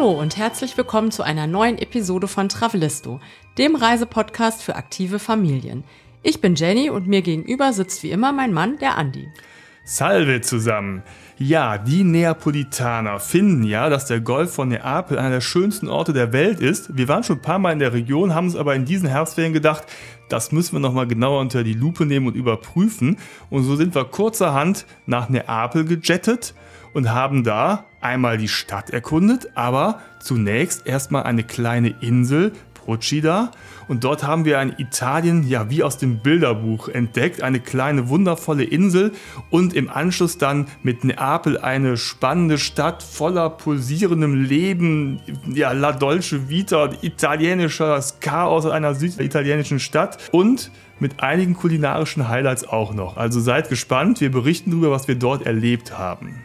Hallo und herzlich willkommen zu einer neuen Episode von Travelisto, dem Reisepodcast für aktive Familien. Ich bin Jenny und mir gegenüber sitzt wie immer mein Mann, der Andi. Salve zusammen! Ja, die Neapolitaner finden ja, dass der Golf von Neapel einer der schönsten Orte der Welt ist. Wir waren schon ein paar Mal in der Region, haben uns aber in diesen Herbstferien gedacht, das müssen wir nochmal genauer unter die Lupe nehmen und überprüfen. Und so sind wir kurzerhand nach Neapel gejettet und haben da einmal die Stadt erkundet, aber zunächst erstmal eine kleine Insel, Procida. Und dort haben wir ein Italien, ja, wie aus dem Bilderbuch entdeckt. Eine kleine, wundervolle Insel und im Anschluss dann mit Neapel eine spannende Stadt voller pulsierendem Leben. Ja, La Dolce Vita, italienisches Chaos einer süditalienischen Stadt und mit einigen kulinarischen Highlights auch noch. Also seid gespannt, wir berichten darüber, was wir dort erlebt haben.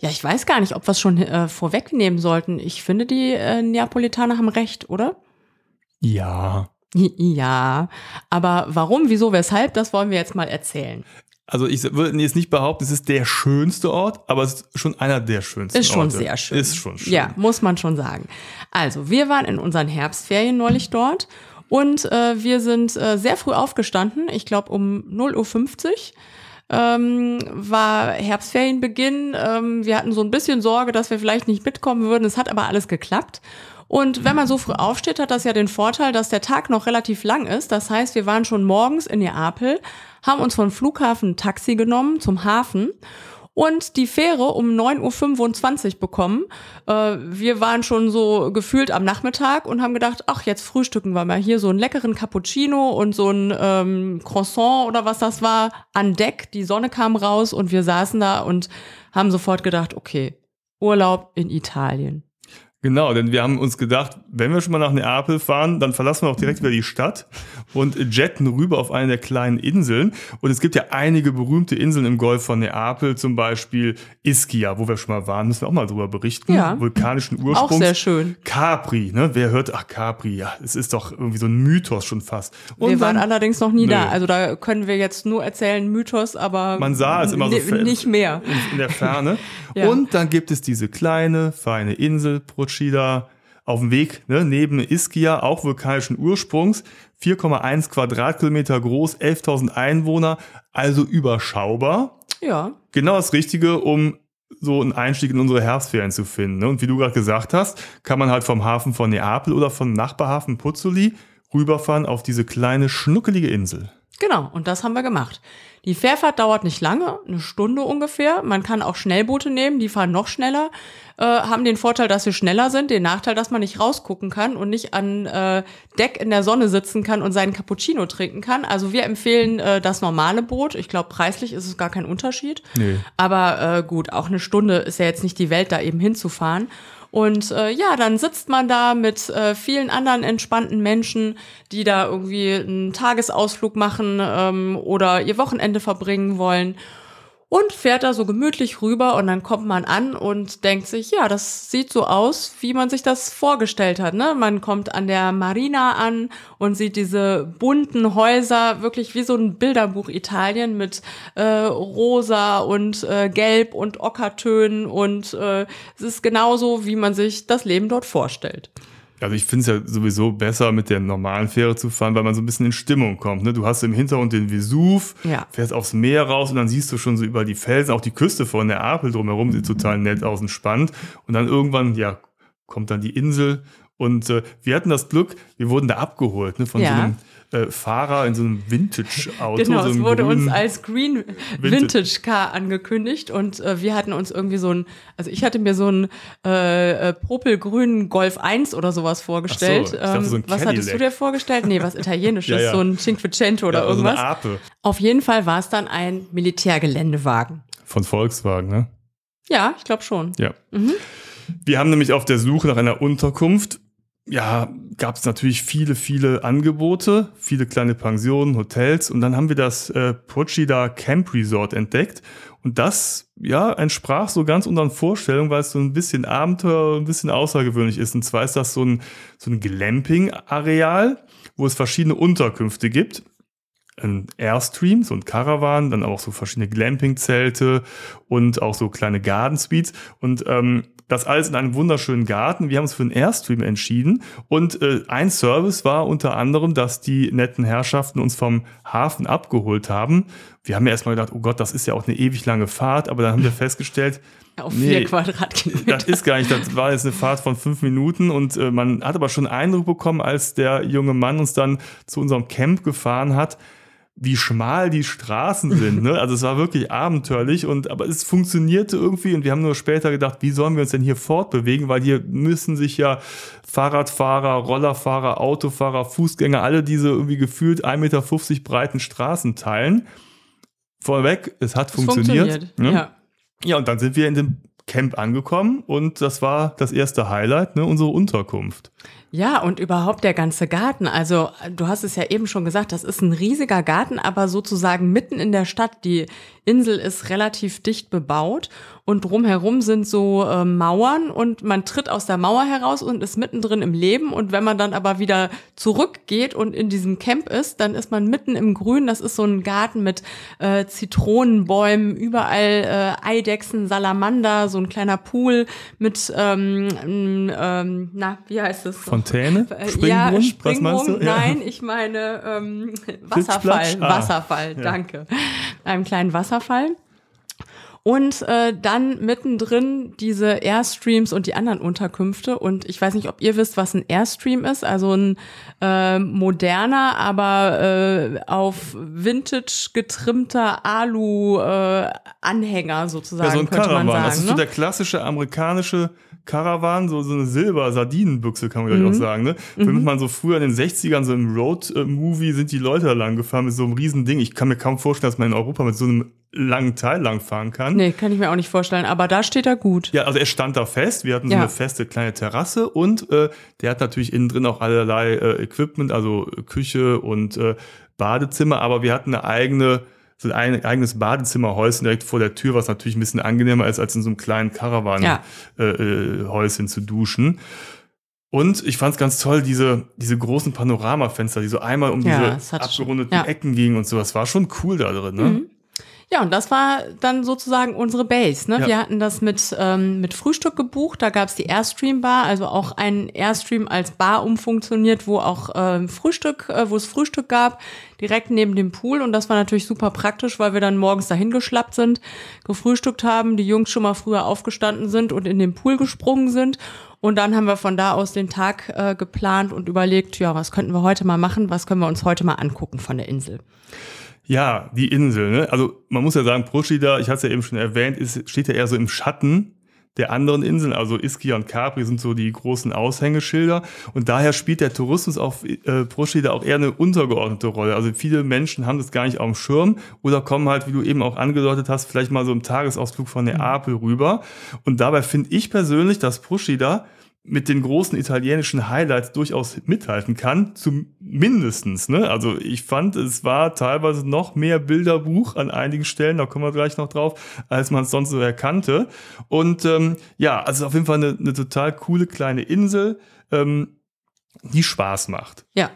Ja, ich weiß gar nicht, ob wir es schon äh, vorwegnehmen sollten. Ich finde, die äh, Neapolitaner haben recht, oder? Ja. Ja, aber warum, wieso, weshalb, das wollen wir jetzt mal erzählen. Also ich würde jetzt nicht behaupten, es ist der schönste Ort, aber es ist schon einer der schönsten Ist schon Orte. sehr schön. Ist schon schön. Ja, muss man schon sagen. Also, wir waren in unseren Herbstferien neulich dort und äh, wir sind äh, sehr früh aufgestanden, ich glaube um 0.50 Uhr. Ähm, war Herbstferienbeginn. Ähm, wir hatten so ein bisschen Sorge, dass wir vielleicht nicht mitkommen würden. Es hat aber alles geklappt. Und wenn man so früh aufsteht, hat das ja den Vorteil, dass der Tag noch relativ lang ist. Das heißt, wir waren schon morgens in Neapel, haben uns vom Flughafen ein Taxi genommen zum Hafen und die Fähre um 9.25 Uhr bekommen. Äh, wir waren schon so gefühlt am Nachmittag und haben gedacht, ach, jetzt frühstücken wir mal hier so einen leckeren Cappuccino und so ein ähm, Croissant oder was das war an Deck. Die Sonne kam raus und wir saßen da und haben sofort gedacht, okay, Urlaub in Italien. Genau, denn wir haben uns gedacht, wenn wir schon mal nach Neapel fahren, dann verlassen wir auch direkt wieder die Stadt und jetten rüber auf eine der kleinen Inseln. Und es gibt ja einige berühmte Inseln im Golf von Neapel, zum Beispiel Ischia, wo wir schon mal waren, müssen wir auch mal drüber berichten. Ja. Vulkanischen Ursprungs. Auch sehr schön. Capri, ne? Wer hört, ach Capri, ja, es ist doch irgendwie so ein Mythos schon fast. Und wir waren dann- allerdings noch nie Nö. da. Also da können wir jetzt nur erzählen Mythos, aber Man sah es immer so nicht mehr. in, in der Ferne. Ja. Und dann gibt es diese kleine, feine Insel, Procida, auf dem Weg ne, neben Ischia, auch vulkanischen Ursprungs, 4,1 Quadratkilometer groß, 11.000 Einwohner, also überschaubar. Ja. Genau das Richtige, um so einen Einstieg in unsere Herbstferien zu finden. Ne? Und wie du gerade gesagt hast, kann man halt vom Hafen von Neapel oder vom Nachbarhafen Puzzoli rüberfahren auf diese kleine, schnuckelige Insel. Genau, und das haben wir gemacht. Die Fährfahrt dauert nicht lange, eine Stunde ungefähr. Man kann auch Schnellboote nehmen, die fahren noch schneller, äh, haben den Vorteil, dass sie schneller sind, den Nachteil, dass man nicht rausgucken kann und nicht an äh, Deck in der Sonne sitzen kann und seinen Cappuccino trinken kann. Also wir empfehlen äh, das normale Boot. Ich glaube, preislich ist es gar kein Unterschied. Nee. Aber äh, gut, auch eine Stunde ist ja jetzt nicht die Welt, da eben hinzufahren. Und äh, ja, dann sitzt man da mit äh, vielen anderen entspannten Menschen, die da irgendwie einen Tagesausflug machen ähm, oder ihr Wochenende verbringen wollen und fährt da so gemütlich rüber und dann kommt man an und denkt sich, ja, das sieht so aus, wie man sich das vorgestellt hat. Ne? Man kommt an der Marina an und sieht diese bunten Häuser, wirklich wie so ein Bilderbuch Italien mit äh, rosa und äh, gelb und Ockertönen und äh, es ist genauso, wie man sich das Leben dort vorstellt. Also ich finde es ja sowieso besser, mit der normalen Fähre zu fahren, weil man so ein bisschen in Stimmung kommt. Ne? Du hast im Hintergrund den Vesuv, Ja. fährst aufs Meer raus und dann siehst du schon so über die Felsen, auch die Küste von Neapel drumherum sieht total nett aus und spannend. Und dann irgendwann, ja, kommt dann die Insel und äh, wir hatten das Glück, wir wurden da abgeholt ne, von Ja. so einem äh, Fahrer in so einem Vintage-Auto. Genau, so es wurde uns als Green Vintage Car angekündigt und äh, wir hatten uns irgendwie so ein, also ich hatte mir so einen äh, äh, popelgrünen Golf 1 oder sowas vorgestellt. So, dachte, so ein was hattest du dir vorgestellt? Nee, was italienisches, Ja, ja. so ein Cinquecento oder ja, also irgendwas. eine Ape Auf jeden Fall war es dann ein Militärgeländewagen. von Volkswagen, ne? Ja, ich glaube schon. Ja. Wir haben nämlich auf der Suche nach einer Unterkunft ja, gab es natürlich viele, viele Angebote, viele kleine Pensionen, Hotels und dann haben wir das äh, Procida Camp Resort entdeckt und das, ja, entsprach so ganz unseren Vorstellungen, weil es so ein bisschen Abenteuer, ein bisschen außergewöhnlich ist. Und zwar ist das so ein, so ein Glamping-Areal, wo es verschiedene Unterkünfte gibt. Ein Airstream, so ein Caravan, dann auch so verschiedene Glamping-Zelte und auch so kleine Garden Suites. Und ähm, das alles in einem wunderschönen Garten. Wir haben uns für einen Airstream entschieden. Und äh, ein Service war unter anderem, dass die netten Herrschaften uns vom Hafen abgeholt haben. Wir haben ja erstmal gedacht, oh Gott, das ist ja auch eine ewig lange Fahrt, aber dann haben wir festgestellt, auf vier nee, Quadratkilometer. Das ist gar nicht, das war jetzt eine Fahrt von fünf Minuten und äh, man hat aber schon Eindruck bekommen, als der junge Mann uns dann zu unserem Camp gefahren hat, wie schmal die Straßen sind. Ne? Also es war wirklich abenteuerlich und aber es funktionierte irgendwie und wir haben nur später gedacht, wie sollen wir uns denn hier fortbewegen, weil hier müssen sich ja Fahrradfahrer, Rollerfahrer, Autofahrer, Fußgänger, alle diese irgendwie gefühlt 1,50 Meter breiten Straßen teilen. Vorweg, es hat es funktioniert. funktioniert ne? ja. ja, und dann sind wir in dem Camp angekommen und das war das erste Highlight, ne, unsere Unterkunft. Ja, und überhaupt der ganze Garten. Also, du hast es ja eben schon gesagt, das ist ein riesiger Garten, aber sozusagen mitten in der Stadt. Die Insel ist relativ dicht bebaut und drumherum sind so äh, Mauern und man tritt aus der Mauer heraus und ist mittendrin im Leben. Und wenn man dann aber wieder zurückgeht und in diesem Camp ist, dann ist man mitten im Grün. Das ist so ein Garten mit äh, Zitronenbäumen, überall äh, Eidechsen, Salamander, so ein kleiner Pool mit, ähm, ähm, na, wie heißt es? Fontäne? Springbrunnen? Ja, Springbrunnen, nein, ich meine ähm, Wasserfall. Ah, Wasserfall, ja. danke. Einem kleinen Wasserfall. Und äh, dann mittendrin diese Airstreams und die anderen Unterkünfte. Und ich weiß nicht, ob ihr wisst, was ein Airstream ist. Also ein äh, moderner, aber äh, auf Vintage getrimmter Alu-Anhänger äh, sozusagen, ja, so ein könnte Caravan. man sagen. Das ist ne? so der klassische amerikanische Caravan, so, so eine Silber-Sardinenbüchse, kann man gleich mhm. auch sagen. Ne? Wenn mhm. man so früher in den 60ern, so im Road-Movie, sind die Leute da lang gefahren mit so einem riesen Ding. Ich kann mir kaum vorstellen, dass man in Europa mit so einem langen Teil lang fahren kann. Nee, kann ich mir auch nicht vorstellen, aber da steht er gut. Ja, also er stand da fest. Wir hatten so ja. eine feste kleine Terrasse und äh, der hat natürlich innen drin auch allerlei äh, Equipment, also Küche und äh, Badezimmer, aber wir hatten eine eigene so ein eigenes Badezimmerhäuschen direkt vor der Tür, was natürlich ein bisschen angenehmer ist, als in so einem kleinen Caravan-Häuschen ja. äh, zu duschen. Und ich fand es ganz toll, diese, diese großen Panoramafenster, die so einmal um ja, diese abgerundeten ja. Ecken gingen und so. Das war schon cool da drin, ne? Mhm. Ja, und das war dann sozusagen unsere Base. Ne? Ja. Wir hatten das mit, ähm, mit Frühstück gebucht. Da gab's die Airstream-Bar, also auch ein Airstream als Bar umfunktioniert, wo auch ähm, Frühstück, äh, wo es Frühstück gab, direkt neben dem Pool. Und das war natürlich super praktisch, weil wir dann morgens dahin geschlappt sind, gefrühstückt haben, die Jungs schon mal früher aufgestanden sind und in den Pool gesprungen sind. Und dann haben wir von da aus den Tag äh, geplant und überlegt, ja, was könnten wir heute mal machen, was können wir uns heute mal angucken von der Insel. Ja, die Insel. Ne? Also man muss ja sagen, Procida, ich hatte es ja eben schon erwähnt, ist, steht ja eher so im Schatten der anderen Inseln. Also Ischia und Capri sind so die großen Aushängeschilder. Und daher spielt der Tourismus auf äh, Procida auch eher eine untergeordnete Rolle. Also viele Menschen haben das gar nicht auf dem Schirm oder kommen halt, wie du eben auch angedeutet hast, vielleicht mal so im Tagesausflug von Neapel rüber. Und dabei finde ich persönlich, dass Procida mit den großen italienischen Highlights durchaus mithalten kann, zumindestens. Ne? Also ich fand, es war teilweise noch mehr Bilderbuch an einigen Stellen, da kommen wir gleich noch drauf, als man es sonst so erkannte. Und ähm, ja, also auf jeden Fall eine, eine total coole kleine Insel, ähm, die Spaß macht. Ja.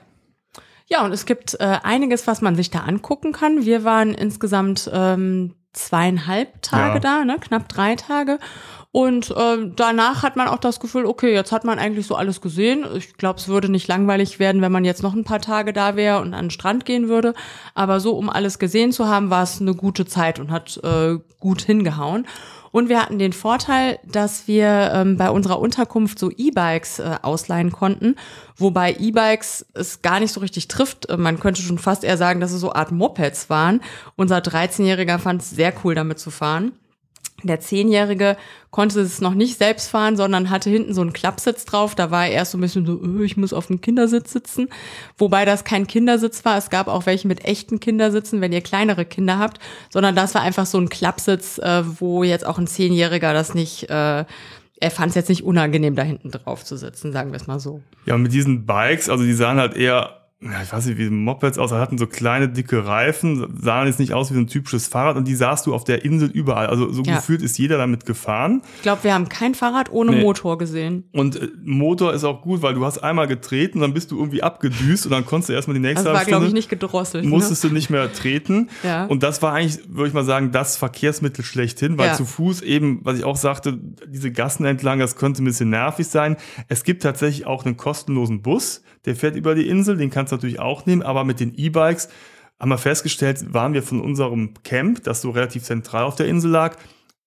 Ja, und es gibt äh, einiges, was man sich da angucken kann. Wir waren insgesamt ähm, zweieinhalb Tage ja. da, ne? knapp drei Tage. Und äh, danach hat man auch das Gefühl, okay, jetzt hat man eigentlich so alles gesehen. Ich glaube, es würde nicht langweilig werden, wenn man jetzt noch ein paar Tage da wäre und an den Strand gehen würde. Aber so, um alles gesehen zu haben, war es eine gute Zeit und hat äh, gut hingehauen. Und wir hatten den Vorteil, dass wir ähm, bei unserer Unterkunft so E-Bikes äh, ausleihen konnten, wobei E-Bikes es gar nicht so richtig trifft. Äh, man könnte schon fast eher sagen, dass es so Art Mopeds waren. Unser 13-Jähriger fand es sehr cool, damit zu fahren. Der Zehnjährige konnte es noch nicht selbst fahren, sondern hatte hinten so einen Klappsitz drauf. Da war er erst so ein bisschen so, öh, ich muss auf dem Kindersitz sitzen. Wobei das kein Kindersitz war. Es gab auch welche mit echten Kindersitzen, wenn ihr kleinere Kinder habt. Sondern das war einfach so ein Klappsitz, äh, wo jetzt auch ein Zehnjähriger das nicht äh, er fand es jetzt nicht unangenehm, da hinten drauf zu sitzen, sagen wir es mal so. Ja, mit diesen Bikes, also die sahen halt eher ich weiß nicht, wie Mopeds aus, hatten so kleine, dicke Reifen, sahen jetzt nicht aus wie so ein typisches Fahrrad und die sahst du auf der Insel überall. Also so ja. gefühlt ist jeder damit gefahren. Ich glaube, wir haben kein Fahrrad ohne nee. Motor gesehen. Und äh, Motor ist auch gut, weil du hast einmal getreten, dann bist du irgendwie abgedüst und dann konntest du erstmal die nächste Das war, glaube ich, nicht gedrosselt. Ne? Musstest ne? du nicht mehr treten. Ja. Und das war eigentlich, würde ich mal sagen, das Verkehrsmittel schlechthin, weil ja. zu Fuß eben, was ich auch sagte, diese Gassen entlang, das könnte ein bisschen nervig sein. Es gibt tatsächlich auch einen kostenlosen Bus, der fährt über die Insel, den kannst du natürlich auch nehmen, aber mit den E-Bikes haben wir festgestellt, waren wir von unserem Camp, das so relativ zentral auf der Insel lag,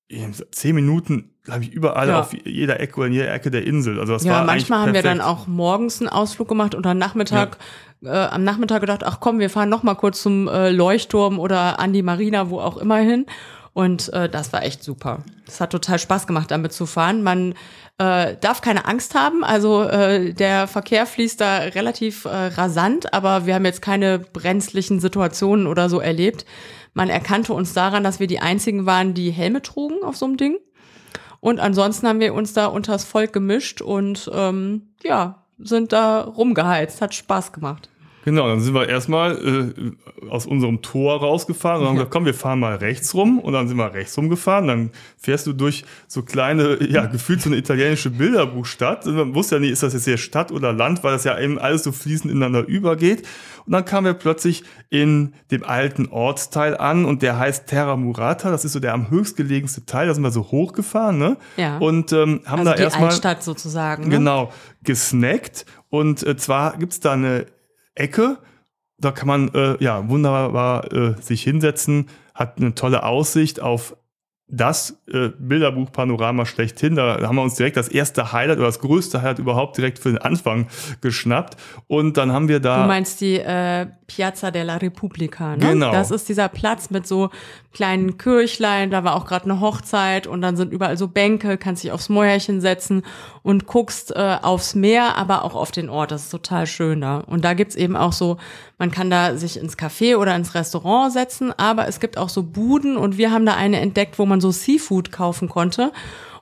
in zehn Minuten, glaube ich, überall ja. auf jeder Ecke oder in jeder Ecke der Insel. Also das ja, war manchmal haben wir dann auch morgens einen Ausflug gemacht und am Nachmittag, ja. äh, am Nachmittag gedacht, ach komm, wir fahren noch mal kurz zum äh, Leuchtturm oder an die Marina, wo auch immer hin. Und äh, das war echt super. Es hat total Spaß gemacht, damit zu fahren. Man äh, darf keine Angst haben. Also äh, der Verkehr fließt da relativ äh, rasant, aber wir haben jetzt keine brenzlichen Situationen oder so erlebt. Man erkannte uns daran, dass wir die einzigen waren, die Helme trugen auf so einem Ding. Und ansonsten haben wir uns da unters Volk gemischt und ähm, ja, sind da rumgeheizt. Hat Spaß gemacht. Genau, dann sind wir erstmal äh, aus unserem Tor rausgefahren und haben gesagt, komm, wir fahren mal rechts rum. Und dann sind wir rechts rumgefahren. Dann fährst du durch so kleine, ja, gefühlt so eine italienische Bilderbuchstadt. Und man wusste ja nicht, ist das jetzt hier Stadt oder Land, weil das ja eben alles so fließend ineinander übergeht. Und dann kamen wir plötzlich in dem alten Ortsteil an und der heißt Terra Murata. Das ist so der am höchstgelegenste Teil. Da sind wir so hochgefahren, ne? Ja. Und ähm, haben also da erstmal. Altstadt sozusagen. Ne? Genau, gesnackt. Und äh, zwar gibt's da eine Ecke. Da kann man äh, ja wunderbar äh, sich hinsetzen, hat eine tolle Aussicht auf das äh, Bilderbuch-Panorama schlechthin. Da haben wir uns direkt das erste Highlight oder das größte Highlight überhaupt direkt für den Anfang geschnappt. Und dann haben wir da. Du meinst die äh, Piazza della Repubblica, ne? Genau. Das ist dieser Platz mit so kleinen Kirchlein. Da war auch gerade eine Hochzeit und dann sind überall so Bänke, kannst dich aufs Mäuerchen setzen und guckst äh, aufs Meer, aber auch auf den Ort. Das ist total schön da. Und da gibt's eben auch so, man kann da sich ins Café oder ins Restaurant setzen, aber es gibt auch so Buden und wir haben da eine entdeckt, wo man so Seafood kaufen konnte.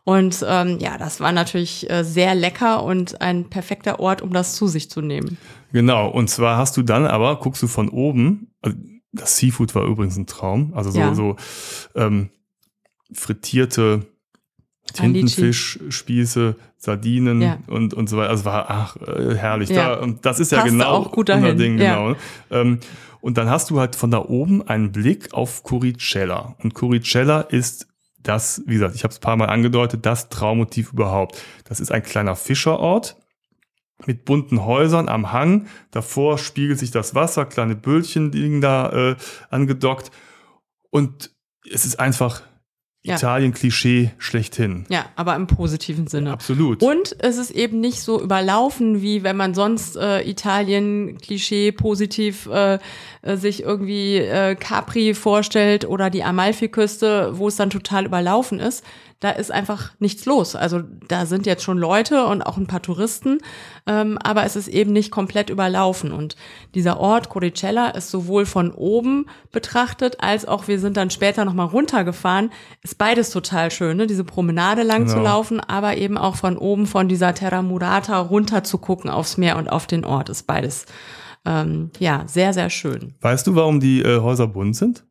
Und ähm, ja, das war natürlich äh, sehr lecker und ein perfekter Ort, um das zu sich zu nehmen. Genau, und zwar hast du dann aber, guckst du von oben, also das Seafood war übrigens ein Traum, also so, ja. so ähm, frittierte Tintenfischspieße, Sardinen ja. und, und so weiter. Also war ach, äh, herrlich. Ja. Da, und das ist ja Passt genau auch gut unser Ding, genau. Ja. Ähm, und dann hast du halt von da oben einen Blick auf Curicella. Und Curicella ist das, wie gesagt, ich habe es paar Mal angedeutet, das Traummotiv überhaupt. Das ist ein kleiner Fischerort mit bunten Häusern am Hang. Davor spiegelt sich das Wasser, kleine Böllchen liegen da äh, angedockt. Und es ist einfach ja. Italien-Klischee schlechthin. Ja, aber im positiven Sinne. Absolut. Und es ist eben nicht so überlaufen, wie wenn man sonst äh, Italien-Klischee positiv äh, äh, sich irgendwie äh, Capri vorstellt oder die Amalfiküste, wo es dann total überlaufen ist da ist einfach nichts los. Also da sind jetzt schon Leute und auch ein paar Touristen, ähm, aber es ist eben nicht komplett überlaufen. Und dieser Ort Coricella ist sowohl von oben betrachtet, als auch wir sind dann später nochmal runtergefahren. Ist beides total schön, ne? diese Promenade lang genau. zu laufen, aber eben auch von oben von dieser Terra Murata runter zu gucken aufs Meer und auf den Ort. Ist beides ähm, ja sehr, sehr schön. Weißt du, warum die äh, Häuser bunt sind?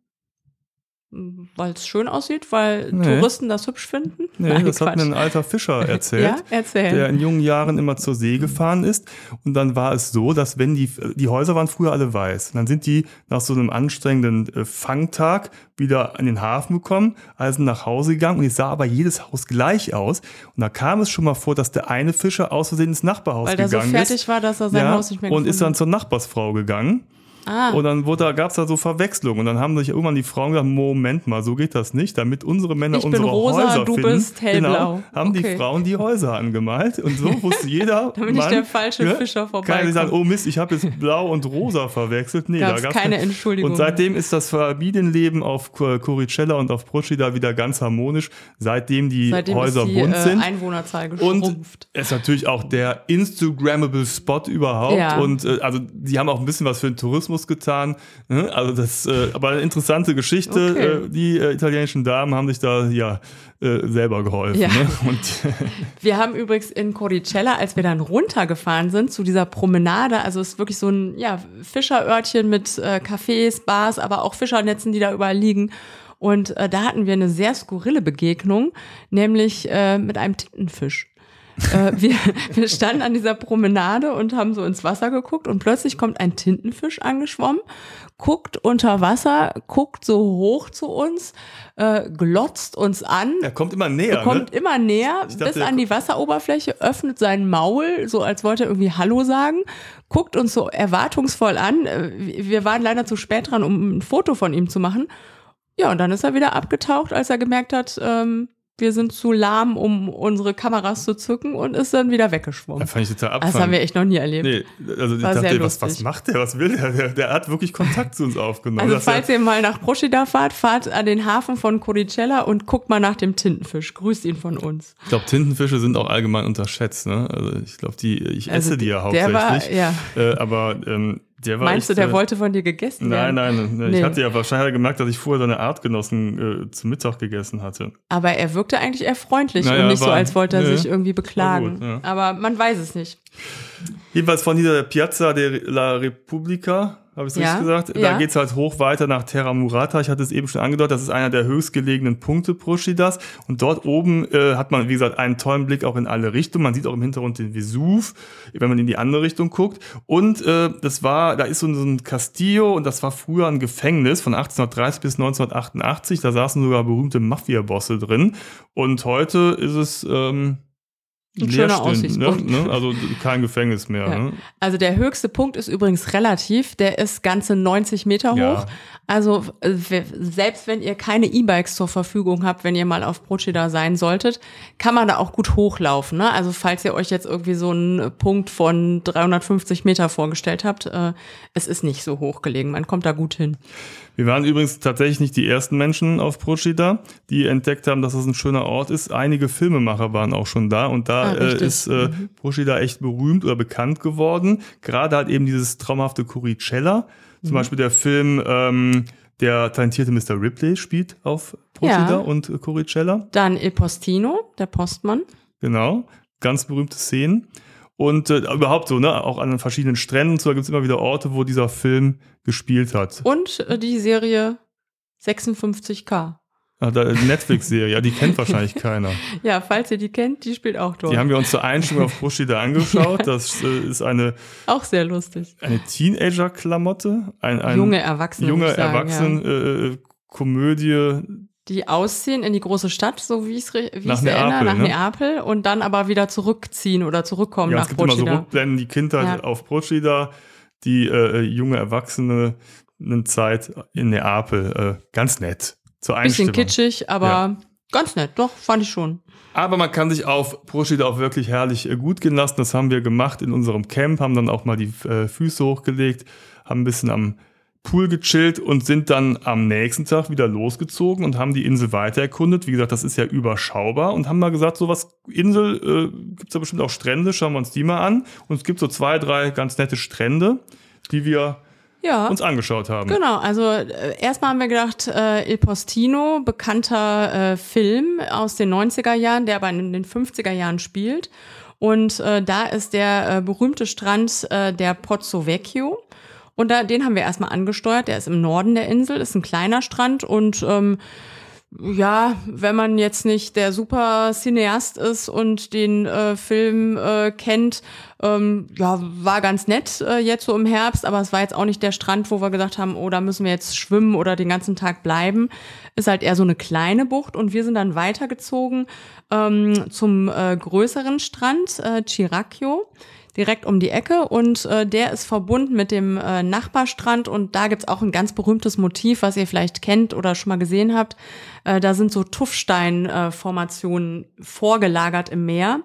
Weil es schön aussieht, weil nee. Touristen das hübsch finden? Nee, Nein, das Quatsch. hat mir ein alter Fischer erzählt, ja? Erzähl. der in jungen Jahren immer zur See gefahren ist. Und dann war es so, dass wenn die, die Häuser waren früher alle weiß. Und dann sind die nach so einem anstrengenden äh, Fangtag wieder an den Hafen gekommen, also nach Hause gegangen und es sah aber jedes Haus gleich aus. Und da kam es schon mal vor, dass der eine Fischer aus Versehen ins Nachbarhaus Weil gegangen ist. Weil der so fertig ist. war, dass er sein ja, Haus nicht mehr Und ist dann zur Nachbarsfrau gegangen Ah. Und dann wurde, gab es da so Verwechslung. Und dann haben sich irgendwann die Frauen gesagt, Moment mal, so geht das nicht. Damit unsere Männer ich unsere rosa, Häuser du finden, bist hellblau. Genau, haben okay. die Frauen die Häuser angemalt. Und so wusste jeder, Damit Mann, nicht der falsche ne, Fischer vorbei. Kann sagen, oh Mist, ich habe jetzt blau und rosa verwechselt. Nee, gab's da gab keine Entschuldigung. Und seitdem ist das Familienleben auf Curicella und auf Procida wieder ganz harmonisch, seitdem die seitdem Häuser die, bunt äh, sind. Einwohnerzahl geschrumpft. Und es ist natürlich auch der Instagrammable Spot überhaupt. Ja. Und äh, also die haben auch ein bisschen was für den Tourismus Tourismus getan. Ne? Also das, äh, aber eine interessante Geschichte. Okay. Äh, die äh, italienischen Damen haben sich da ja äh, selber geholfen. Ja. Ne? Und Wir haben übrigens in Coricella, als wir dann runtergefahren sind zu dieser Promenade, also es ist wirklich so ein ja, Fischerörtchen mit Cafés, Bars, aber auch Fischernetzen, die da überall liegen. Und da hatten wir eine sehr skurrile Begegnung, nämlich mit einem Tintenfisch. Äh, wir, wir standen an dieser Promenade und haben so ins Wasser geguckt und plötzlich kommt ein Tintenfisch angeschwommen, guckt unter Wasser, guckt so hoch zu uns, äh, glotzt uns an, er kommt immer näher. kommt ne? immer näher dachte, bis er an die Wasseroberfläche, öffnet sein Maul, so als wollte er irgendwie Hallo sagen, guckt uns so erwartungsvoll an. Äh, Wir waren leider zu spät dran, um ein Foto von ihm zu machen. Ja, und dann ist er wieder abgetaucht, als er gemerkt hat, ähm, wir sind zu lahm, um unsere Kameras zu zücken und ist dann wieder weggeschwommen. Da fand ich total Das haben wir echt noch nie erlebt. Nee, also ich dachte, was, was macht der? Was will der? Der, der hat wirklich Kontakt zu uns aufgenommen. Also falls ihr mal nach Procida fahrt, fahrt an den Hafen von Coricella und guckt mal nach dem Tintenfisch. Grüßt ihn von uns. ich glaube, Tintenfische sind auch allgemein unterschätzt. Ne? Also ich glaube, die, ich esse Also die ja der war- hauptsächlich. ja. Äh, aber ähm, Meinst echt, du, der äh, wollte von dir gegessen Nein, werden? nein, ich Nee. hatte ja wahrscheinlich er gemerkt, dass ich vorher seine Artgenossen äh, zum Mittag gegessen hatte. Aber er wirkte eigentlich eher freundlich Naja, und nicht so, war- als wollte er nö, sich irgendwie beklagen. gut, ja. Aber man weiß es nicht. Jedenfalls von dieser Piazza della Repubblica, habe ich es Ja, richtig gesagt? ja. Da geht's halt hoch weiter nach Terra Murata. Ich hatte es eben schon angedeutet, das ist einer der höchstgelegenen Punkte Proscidas. Und dort oben äh, hat man, wie gesagt, einen tollen Blick auch in alle Richtungen. Man sieht auch im Hintergrund den Vesuv, wenn man in die andere Richtung guckt. Und äh, das war, da ist so ein, so ein Castillo und das war früher ein Gefängnis von 1830 bis 1988. Da saßen sogar berühmte Mafia-Bosse drin. Und heute ist es ähm, Ein schöner Aussichtspunkt. Ne? Also kein Gefängnis mehr. Ja. Ne? Also der höchste Punkt ist übrigens relativ. Der ist ganze 90 Meter Ja. hoch. Also äh, selbst wenn ihr keine E-Bikes zur Verfügung habt, wenn ihr mal auf Procida sein solltet, kann man da auch gut hochlaufen. Ne? Also falls ihr euch jetzt irgendwie so einen Punkt von 350 Meter vorgestellt habt, äh, es ist nicht so hoch gelegen. Man kommt da gut hin. Wir waren übrigens tatsächlich nicht die ersten Menschen auf Procida, die entdeckt haben, dass das ein schöner Ort ist. Einige Filmemacher waren auch schon da und da Ah, äh, ist äh, Procida echt berühmt oder bekannt geworden. Gerade halt eben dieses traumhafte Curicella. Mhm. Zum Beispiel der Film ähm, Der talentierte Mr. Ripley spielt auf Procida Ja. und äh, Curicella. Dann Il Postino, der Postmann. Genau, ganz berühmte Szenen. Und äh, überhaupt so, ne, auch an den verschiedenen Stränden. So, da gibt es immer wieder Orte, wo dieser Film gespielt hat. Und äh, die Serie 56K. Ah, da- Netflix-Serie, ja, die kennt wahrscheinlich keiner. Ja, falls ihr die kennt, die spielt auch dort. Die haben wir uns zur Einstimmung auf Bushida angeschaut. Das äh, ist eine, auch sehr lustig. eine Teenager-Klamotte. Ein, ein junge Erwachsene. junge würde ich sagen, Erwachsen äh, äh, Komödie. Die ausziehen in die große Stadt, so wie ich es Nach ich's erinnere, Neapel, nach ne? Neapel und dann aber wieder zurückziehen oder zurückkommen Ja, nach es gibt immer so Procida. Rückblenden, die Kindheit Ja. auf Procida, die äh, junge Erwachsene eine Zeit in Neapel. Äh, ganz nett. Zur Bisschen kitschig, aber Ja. ganz nett, doch, fand ich schon. Aber man kann sich auf Procida auch wirklich herrlich äh, gut gehen lassen. Das haben wir gemacht in unserem Camp, haben dann auch mal die äh, Füße hochgelegt, haben ein bisschen am Pool gechillt und sind dann am nächsten Tag wieder losgezogen und haben die Insel weiter erkundet. Wie gesagt, das ist ja überschaubar und haben mal gesagt, so was Insel äh, gibt's da bestimmt auch Strände, schauen wir uns die mal an. Und es gibt so zwei, drei ganz nette Strände, die wir Ja. uns angeschaut haben. Genau, also äh, erstmal haben wir gedacht, äh, Il Postino, bekannter äh, Film aus den 90er Jahren, der aber in den 50er Jahren spielt. Und äh, da ist der äh, berühmte Strand äh, der Pozzo Vecchio. Und da, den haben wir erstmal angesteuert. Der ist im Norden der Insel, ist ein kleiner Strand und ähm, ja, wenn man jetzt nicht der super Cineast ist und den äh, Film äh, kennt, ähm, ja, war ganz nett äh, jetzt so im Herbst, aber es war jetzt auch nicht der Strand, wo wir gesagt haben, oh, da müssen wir jetzt schwimmen oder den ganzen Tag bleiben. Ist halt eher so eine kleine Bucht und wir sind dann weitergezogen ähm, zum äh, größeren Strand, äh, Chiracchio direkt um die Ecke und äh, der ist verbunden mit dem äh, Nachbarstrand und da gibt's auch ein ganz berühmtes Motiv, was ihr vielleicht kennt oder schon mal gesehen habt. Äh, da sind so Tuffsteinformationen vorgelagert im Meer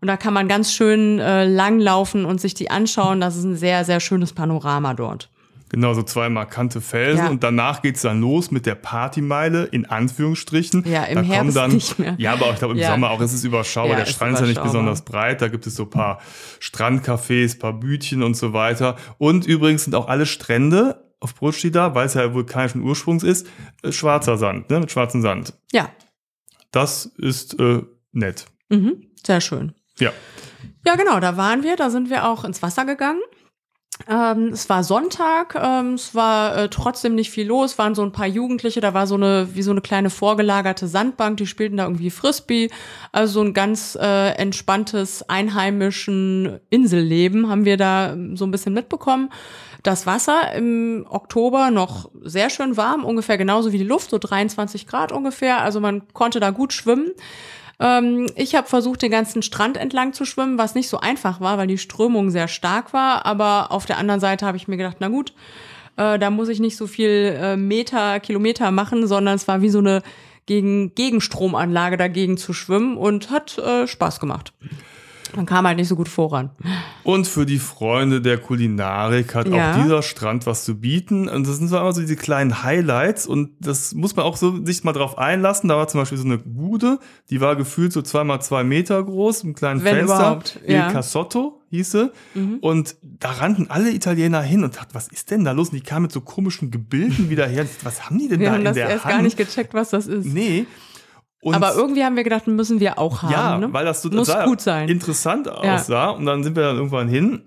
und da kann man ganz schön äh, langlaufen und sich die anschauen. Das ist ein sehr, sehr schönes Panorama dort. Genau, so zwei markante Felsen Ja. und danach geht's dann los mit der Partymeile, in Anführungsstrichen. Ja, im da Herbst dann, nicht mehr. Ja, aber ich glaube im Ja. Sommer auch, es ist überschaubar. Ja, der Strand ist ja nicht besonders breit, da gibt es so ein paar Strandcafés, paar Bütchen und so weiter. Und übrigens sind auch alle Strände auf Brutschida, weil es ja vulkanischen Ursprungs ist, äh, schwarzer Sand, ne, mit schwarzem Sand. Ja, Das ist äh, nett. mhm. sehr schön. Ja. Ja, genau, da waren wir, da sind wir auch ins Wasser gegangen. Ähm, es war Sonntag, ähm, es war äh, trotzdem nicht viel los, waren so ein paar Jugendliche, da war so eine, wie so eine kleine vorgelagerte Sandbank, die spielten da irgendwie Frisbee, also so ein ganz äh, entspanntes einheimischen Inselleben haben wir da ähm, so ein bisschen mitbekommen. Das Wasser im Oktober noch sehr schön warm, ungefähr genauso wie die Luft, so 23 Grad ungefähr, also man konnte da gut schwimmen. Ähm, ich habe versucht, den ganzen Strand entlang zu schwimmen, was nicht so einfach war, weil die Strömung sehr stark war. Aber auf der anderen Seite habe ich mir gedacht, na gut, äh, da muss ich nicht so viel äh, Meter, Kilometer machen, sondern es war wie so eine gegen Gegenstromanlage dagegen zu schwimmen und hat äh, Spaß gemacht. Man kam halt nicht so gut voran. Und für die Freunde der Kulinarik hat Ja. auch dieser Strand was zu bieten. Und das sind so immer so diese kleinen Highlights. Und das muss man auch so sich mal drauf einlassen. Da war zum Beispiel so eine Bude, die war gefühlt so zweimal zwei Meter groß, mit einem kleinen Wenn Fenster. überhaupt, ja. Mhm. Il Casotto hieße. Und da rannten alle Italiener hin und dachten, was ist denn da los? Und die kamen mit so komischen Gebilden wieder her. Was haben die denn Wir da haben in das der erst Hand? gar nicht gecheckt, was das ist. Nee. Und Aber irgendwie haben wir gedacht, müssen wir auch haben. ja, ne? weil das so Muss total gut sein. interessant aussah. Und dann sind wir dann irgendwann hin.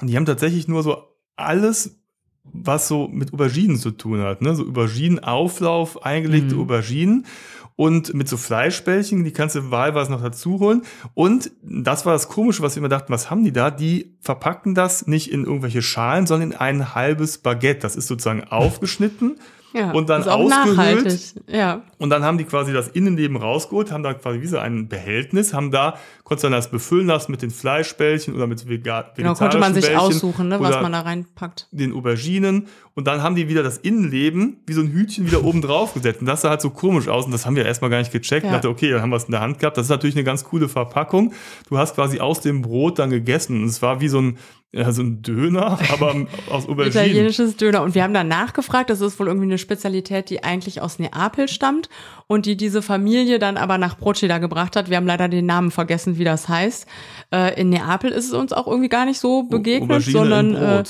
Und die haben tatsächlich nur so alles, was so mit Auberginen zu tun hat. Ne? So Auberginenauflauf, eingelegte Mhm. Auberginen. Und mit so Fleischbällchen, die kannst du wahlweise noch dazu holen. Und das war das Komische, was wir immer dachten, was haben die da? Die verpacken das nicht in irgendwelche Schalen, sondern in ein halbes Baguette. Das ist sozusagen aufgeschnitten ja, und dann ausgehöhlt. Ja. Und dann haben die quasi das Innenleben rausgeholt, haben da quasi wie so ein Behältnis, haben da, konntest dann das befüllen lassen mit den Fleischbällchen oder mit vega Genau, konnte man sich Bällchen aussuchen, ne, was man da reinpackt. den Auberginen und dann haben die wieder das Innenleben wie so ein Hütchen wieder oben drauf gesetzt. Und das sah halt so komisch aus und das haben wir erstmal gar nicht gecheckt. Ja. Und dachte, okay, dann haben wir es in der Hand gehabt. Das ist natürlich eine ganz coole Verpackung. Du hast quasi aus dem Brot dann gegessen und es war wie so ein, ja, so ein Döner, aber aus Auberginen. Italienisches Döner. Und wir haben dann nachgefragt, das ist wohl irgendwie eine Spezialität, die eigentlich aus Neapel stammt und die diese Familie dann aber nach Procida gebracht hat. Wir haben leider den Namen vergessen, wie das heißt. Äh, in Neapel ist es uns auch irgendwie gar nicht so begegnet, Aubergine sondern äh,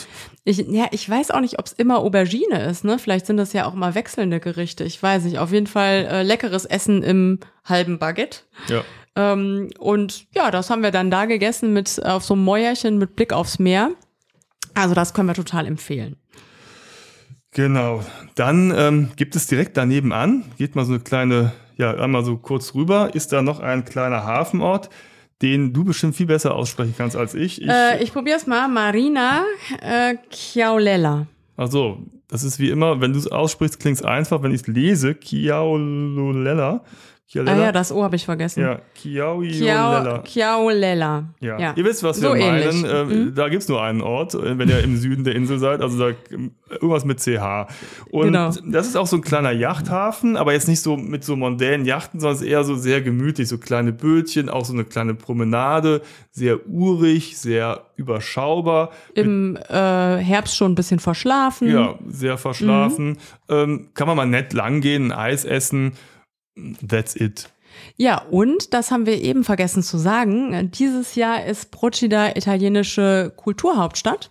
ich, ja, ich weiß auch nicht, ob es immer Aubergine ist. Ne? Vielleicht sind das ja auch mal wechselnde Gerichte. Ich weiß nicht. Auf jeden Fall äh, leckeres Essen im halben Baguette. Ja. Ähm, und ja, das haben wir dann da gegessen mit auf so einem Mäuerchen mit Blick aufs Meer. Also das können wir total empfehlen. Genau. Dann ähm, gibt es direkt daneben an, geht mal so eine kleine, ja, einmal so kurz rüber, ist da noch ein kleiner Hafenort, den du bestimmt viel besser aussprechen kannst als ich. ich Äh, ich probiere es mal. Marina äh, Chiaulella. ach so, das ist wie immer, wenn du es aussprichst, klingt es einfach. Wenn ich es lese, Chiaololella. Ah ja, das O habe ich vergessen. ja, Chiaololella. Chiau, Chiaulella. Ja. ihr wisst, was So wir meinen. Äh, Mhm. Da gibt's nur einen Ort, äh, wenn ihr im Süden der Insel seid. Also da irgendwas mit CH. Und Genau. das ist auch so ein kleiner Yachthafen, aber jetzt nicht so mit so mondänen Yachten, sondern es ist eher so sehr gemütlich. So kleine Bötchen, auch so eine kleine Promenade. Sehr urig, sehr überschaubar. Im äh, Herbst schon ein bisschen verschlafen. Ja, sehr verschlafen. Mhm. Ähm, kann man mal nett langgehen, ein Eis essen. That's it. Ja, und das haben wir eben vergessen zu sagen. Dieses Jahr ist Procida italienische Kulturhauptstadt.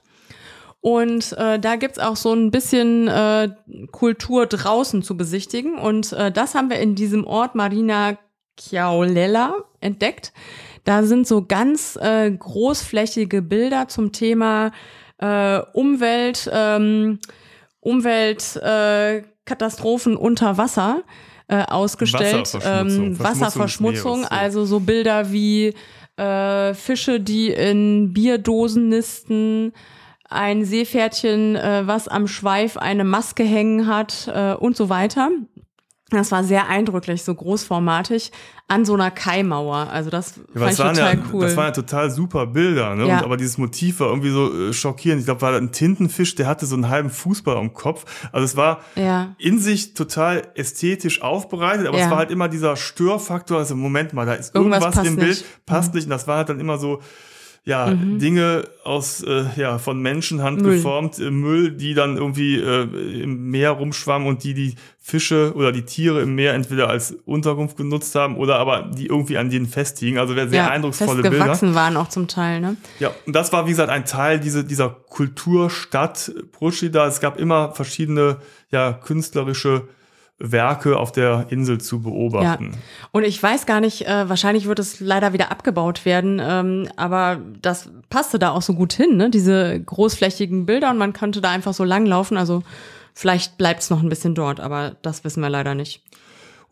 Und äh, da gibt's auch so ein bisschen äh, Kultur draußen zu besichtigen. Und äh, das haben wir in diesem Ort Marina Chiaulella entdeckt. Da sind so ganz äh, großflächige Bilder zum Thema äh, Umwelt, ähm, Umweltkatastrophen äh, unter Wasser äh, ausgestellt. Wasserverschmutzung, Ähm, Wasserverschmutzung, also so Bilder wie äh, Fische, die in Bierdosen nisten, ein Seepferdchen, äh, was am Schweif eine Maske hängen hat äh, und so weiter. Das war sehr eindrücklich, so großformatig, an so einer Kaimauer. Also das Ja, fand das, ich total ja, cool. das waren ja total super Bilder, ne? Ja. Und, aber dieses Motiv war irgendwie so äh, schockierend. Ich glaube, war da ein Tintenfisch, der hatte so einen halben Fußball am Kopf. Also es war Ja. in sich total ästhetisch aufbereitet, aber es war halt immer dieser Störfaktor. Also Moment mal, da ist Irgendwas irgendwas, im Bild, nicht. Mhm. passt nicht. Und das war halt dann immer so, ja, mhm. Dinge aus, äh, ja, von Menschenhand Müll. geformt, äh, Müll, die dann irgendwie äh, im Meer rumschwammen und die die Fische oder die Tiere im Meer entweder als Unterkunft genutzt haben oder aber die irgendwie an denen festhingen. Also sehr ja, eindrucksvolle Bilder. gewachsen waren auch zum Teil, ne? Ja, und das war, wie gesagt, ein Teil diese, dieser Kulturstadt Pruschida. Es gab immer verschiedene, ja, künstlerische Werke auf der Insel zu beobachten. Ja. Und ich weiß gar nicht, äh, wahrscheinlich wird es leider wieder abgebaut werden, ähm, aber das passte da auch so gut hin, ne? diese großflächigen Bilder und man könnte da einfach so langlaufen. Also vielleicht bleibt es noch ein bisschen dort, aber das wissen wir leider nicht.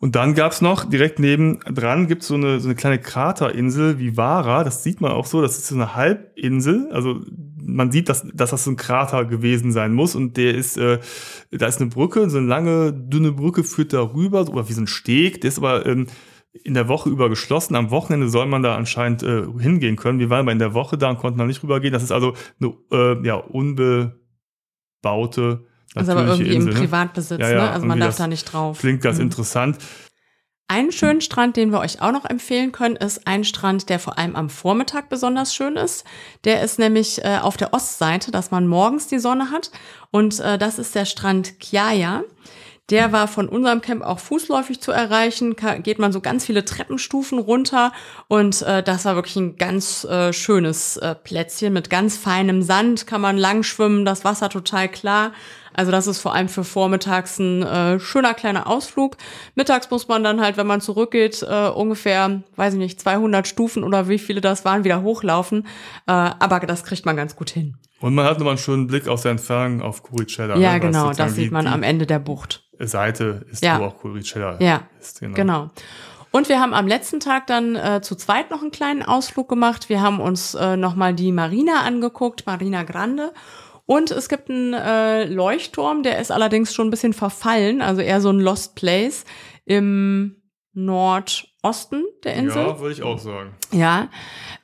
Und dann gab's noch, direkt neben dran gibt's so eine, so eine kleine Kraterinsel Vivara. Das sieht man auch so, das ist so eine Halbinsel. Also man sieht, dass, dass das so ein Krater gewesen sein muss. Und der ist, äh, da ist eine Brücke, so eine lange, dünne Brücke führt da rüber, oder wie so ein Steg. Der ist aber ähm, in der Woche über geschlossen. Am Wochenende soll man da anscheinend äh, hingehen können. Wir waren aber in der Woche da und konnten da nicht rübergehen. Das ist also eine äh, ja, unbebaute also aber irgendwie Insel, im ne? Privatbesitz, ja, ja, ne? Also man darf da nicht drauf. Klingt ganz mhm. interessant. Einen schönen Strand, den wir euch auch noch empfehlen können, ist ein Strand, der vor allem am Vormittag besonders schön ist. Der ist nämlich äh, auf der Ostseite, dass man morgens die Sonne hat. Und äh, das ist der Strand Kiaya. Der war von unserem Camp auch fußläufig zu erreichen. geht man so ganz viele Treppenstufen runter und äh, das war wirklich ein ganz äh, schönes äh, Plätzchen mit ganz feinem Sand. Kann man lang schwimmen, das Wasser total klar. Also das ist vor allem für vormittags ein äh, schöner kleiner Ausflug. Mittags muss man dann halt, wenn man zurückgeht, äh, ungefähr, weiß ich nicht, 200 Stufen oder wie viele das waren, wieder hochlaufen. Äh, aber das kriegt man ganz gut hin. Und man hat nochmal einen schönen Blick aus der Entfernung auf Curicella. Ja, ne? genau, das sieht man am Ende der Bucht. Seite ist, ja. wo auch Curicella ja. ist. Genau. genau. Und wir haben am letzten Tag dann äh, zu zweit noch einen kleinen Ausflug gemacht. Wir haben uns äh, nochmal die Marina angeguckt, Marina Grande. Und es gibt einen äh, Leuchtturm, der ist allerdings schon ein bisschen verfallen, also eher so ein Lost Place im Nordosten der Insel. Ja, würde ich auch sagen. Ja,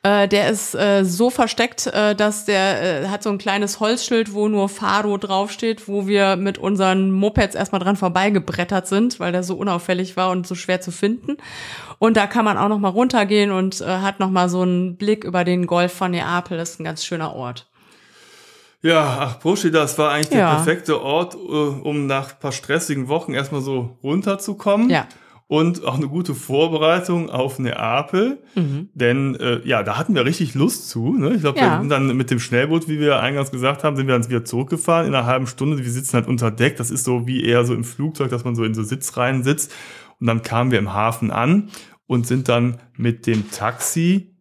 äh, der ist äh, so versteckt, äh, dass der äh, hat so ein kleines Holzschild, wo nur Faro draufsteht, wo wir mit unseren Mopeds erstmal dran vorbeigebrettert sind, weil der so unauffällig war und so schwer zu finden. Und da kann man auch noch mal runtergehen und äh, hat noch mal so einen Blick über den Golf von Neapel. Das ist ein ganz schöner Ort. Ja, ach, Bruschi, das war eigentlich ja. der perfekte Ort, äh, um nach ein paar stressigen Wochen erstmal so runterzukommen. Ja und auch eine gute Vorbereitung auf Neapel. Mhm. Denn äh, ja, da hatten wir richtig Lust zu. Ne? Ich glaube, ja. wir sind dann mit dem Schnellboot, wie wir eingangs gesagt haben, sind wir dann wieder zurückgefahren in einer halben Stunde. Wir sitzen halt unter Deck. Das ist so wie eher so im Flugzeug, dass man so in so Sitzreihen sitzt. Und dann kamen wir im Hafen an und sind dann mit dem Taxi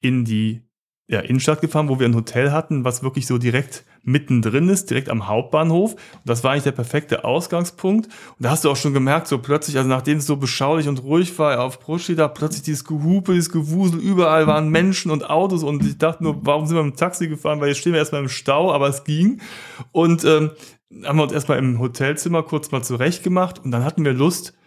in die ja, Innenstadt gefahren, wo wir ein Hotel hatten, was wirklich so direkt mittendrin ist, direkt am Hauptbahnhof. Und das war eigentlich der perfekte Ausgangspunkt. Und da hast du auch schon gemerkt, so plötzlich, also nachdem es so beschaulich und ruhig war auf Bruschi, da plötzlich dieses Gehupe, dieses Gewusel, überall waren Menschen und Autos und ich dachte nur, warum sind wir mit dem Taxi gefahren? Weil jetzt stehen wir erstmal im Stau, aber es ging. Und ähm, haben wir uns erstmal im Hotelzimmer kurz mal zurecht gemacht und dann hatten wir Lust,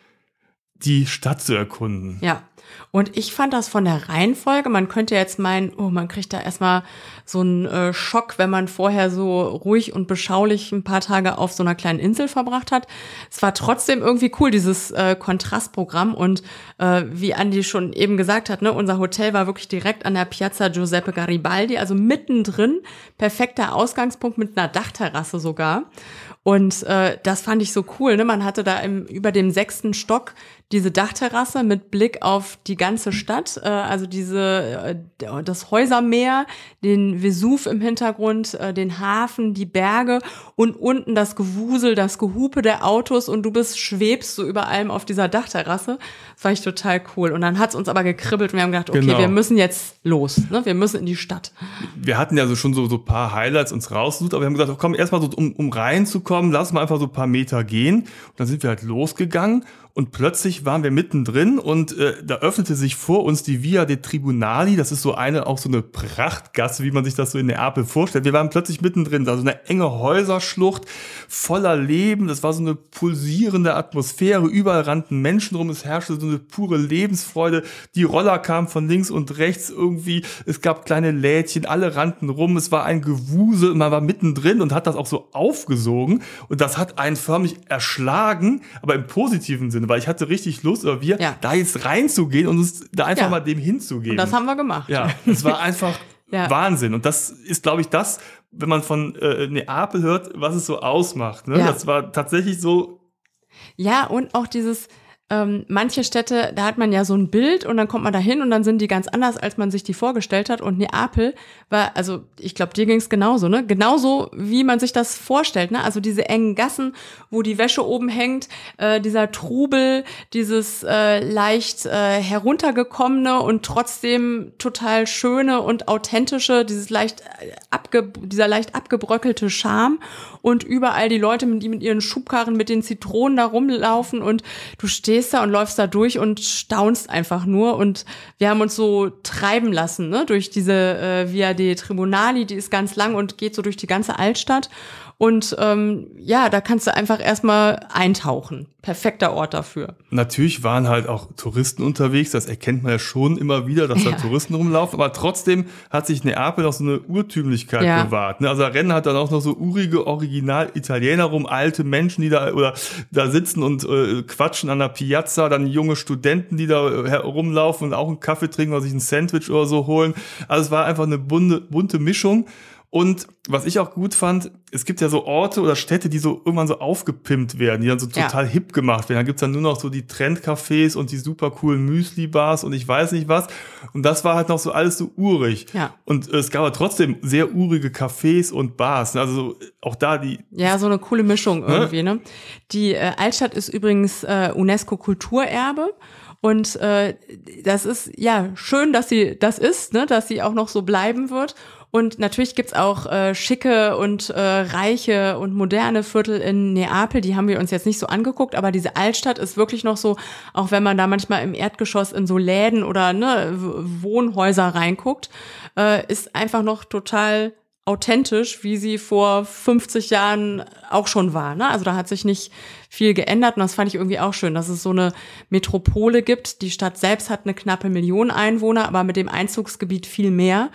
die Stadt zu erkunden. Ja. Und ich fand das von der Reihenfolge, man könnte jetzt meinen, oh, man kriegt da erstmal so einen äh, Schock, wenn man vorher so ruhig und beschaulich ein paar Tage auf so einer kleinen Insel verbracht hat. Es war trotzdem irgendwie cool, dieses äh, Kontrastprogramm. Und äh, wie Andi schon eben gesagt hat, ne, unser Hotel war wirklich direkt an der Piazza Giuseppe Garibaldi, also mittendrin, perfekter Ausgangspunkt mit einer Dachterrasse sogar. Und äh, das fand ich so cool. Ne? Man hatte da im, über dem sechsten Stock diese Dachterrasse mit Blick auf die ganze Stadt, äh, also diese äh, das Häusermeer, den Vesuv im Hintergrund, äh, den Hafen, die Berge und unten das Gewusel, das Gehupe der Autos und du bist schwebst so über allem auf dieser Dachterrasse. Das fand ich total cool. Und dann hat's uns aber gekribbelt und wir haben gedacht, okay, genau. wir müssen jetzt los, ne? wir müssen in die Stadt. Wir hatten ja so schon so so paar Highlights uns rausgesucht, aber wir haben gesagt, oh, komm erstmal so um um reinzukommen, lass mal einfach so paar Meter gehen. Und dann sind wir halt losgegangen und plötzlich waren wir mittendrin und äh, da öffnete sich vor uns die Via de Tribunali. Das ist so eine, auch so eine Prachtgasse, wie man sich das so in Neapel vorstellt. Wir waren plötzlich mittendrin, da so eine enge Häuserschlucht voller Leben. Das war so eine pulsierende Atmosphäre. Überall rannten Menschen rum. Es herrschte so eine pure Lebensfreude. Die Roller kamen von links und rechts irgendwie. Es gab kleine Lädchen, alle rannten rum. Es war ein Gewusel. Man war mittendrin und hat das auch so aufgesogen. Und das hat einen förmlich erschlagen, aber im positiven Sinne. Sinne, weil ich hatte richtig Lust, oder wir, ja. da jetzt reinzugehen und uns da einfach ja. mal dem hinzugeben. Und das haben wir gemacht. Ja, es war einfach Ja. Wahnsinn. Und das ist, glaube ich, das, wenn man von äh, Neapel hört, was es so ausmacht. Ne? Das war tatsächlich so Ja, und auch dieses, ähm, manche Städte, da hat man ja so ein Bild und dann kommt man da hin und dann sind die ganz anders, als man sich die vorgestellt hat. Und Neapel war, also ich glaube, dir ging es genauso, ne? Genauso, wie man sich das vorstellt, ne? Also diese engen Gassen, wo die Wäsche oben hängt, äh, dieser Trubel, dieses äh, leicht äh, heruntergekommene und trotzdem total schöne und authentische, dieses leicht äh, abge dieser leicht abgebröckelte Charme und überall die Leute, die mit ihren Schubkarren mit den Zitronen da rumlaufen und du stehst da und läufst da durch und staunst einfach nur. Und wir haben uns so treiben lassen, ne, durch diese äh, Via de Tribunali, die ist ganz lang und geht so durch die ganze Altstadt und ähm, ja, da kannst du einfach erstmal eintauchen. Perfekter Ort dafür. Natürlich waren halt auch Touristen unterwegs, das erkennt man ja schon immer wieder, dass Ja. da Touristen rumlaufen, aber trotzdem hat sich Neapel noch so eine Urtümlichkeit Ja. bewahrt. Ne? Also da rennen halt dann auch noch so urige Original-Italiener rum, alte Menschen, die da oder da sitzen und äh, quatschen an der Piazza, dann junge Studenten, die da äh, herumlaufen und auch einen Kaffee trinken oder sich ein Sandwich oder so holen. Also es war einfach eine bunte, bunte Mischung. Und was ich auch gut fand, es gibt ja so Orte oder Städte, die so irgendwann so aufgepimpt werden, die dann so Ja. total hip gemacht werden. Da gibt's dann nur noch so die Trendcafés und die super coolen Müsli-Bars und ich weiß nicht was. Und das war halt noch so alles so urig. Ja. Und es gab aber trotzdem sehr urige Cafés und Bars. Also so, auch da die, Ja, so eine coole Mischung irgendwie, ne? Die äh, Altstadt ist übrigens äh, UNESCO-Kulturerbe. Und äh, das ist ja schön, dass sie das ist, ne, dass sie auch noch so bleiben wird. Und natürlich gibt's auch äh, schicke und äh, reiche und moderne Viertel in Neapel, die haben wir uns jetzt nicht so angeguckt, aber diese Altstadt ist wirklich noch so, auch wenn man da manchmal im Erdgeschoss in so Läden oder ne, Wohnhäuser reinguckt, äh, ist einfach noch total authentisch, wie sie vor 50 Jahren auch schon war. Ne? Also da hat sich nicht viel geändert und das fand ich irgendwie auch schön, dass es so eine Metropole gibt. Die Stadt selbst hat eine knappe Million Einwohner, aber mit dem Einzugsgebiet viel mehr.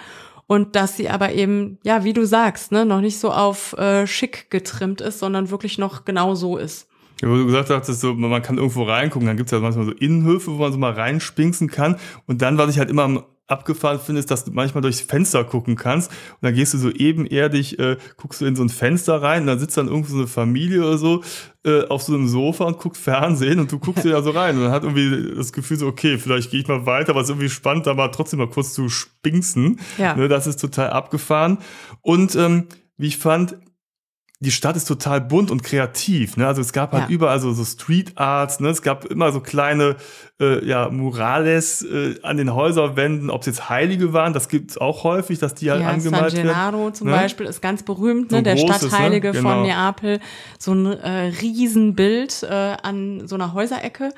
Und dass sie aber eben, ja, wie du sagst, ne, noch nicht so auf äh, schick getrimmt ist, sondern wirklich noch genau so ist. Ja, wo du gesagt hast, so, man kann irgendwo reingucken, dann gibt's ja manchmal so Innenhöfe, wo man so mal reinspinksen kann. Und dann, was ich halt immer am abgefahren finde, ist, dass du manchmal durchs Fenster gucken kannst. Und dann gehst du so ebenerdig, äh, guckst du in so ein Fenster rein und dann sitzt dann irgendwo so eine Familie oder so äh, auf so einem Sofa und guckt Fernsehen und du guckst dir da so rein. Und dann hat irgendwie das Gefühl so, okay, vielleicht gehe ich mal weiter, aber es ist irgendwie spannend, da mal trotzdem mal kurz zu spinksen. Ja. Ne, das ist total abgefahren. Und ähm, wie ich fand, die Stadt ist total bunt und kreativ. Ne? Also es gab halt Ja. überall so, so Street Arts, ne? es gab immer so kleine äh, ja, Murales äh, an den Häuserwänden, ob es jetzt Heilige waren, das gibt's auch häufig, dass die halt Ja, San angemalt werden. Gennaro zum ne? Beispiel ist ganz berühmt, So ne? der großes, ne? Stadtheilige Genau. von Neapel, so ein äh, Riesenbild äh, an so einer Häuserecke.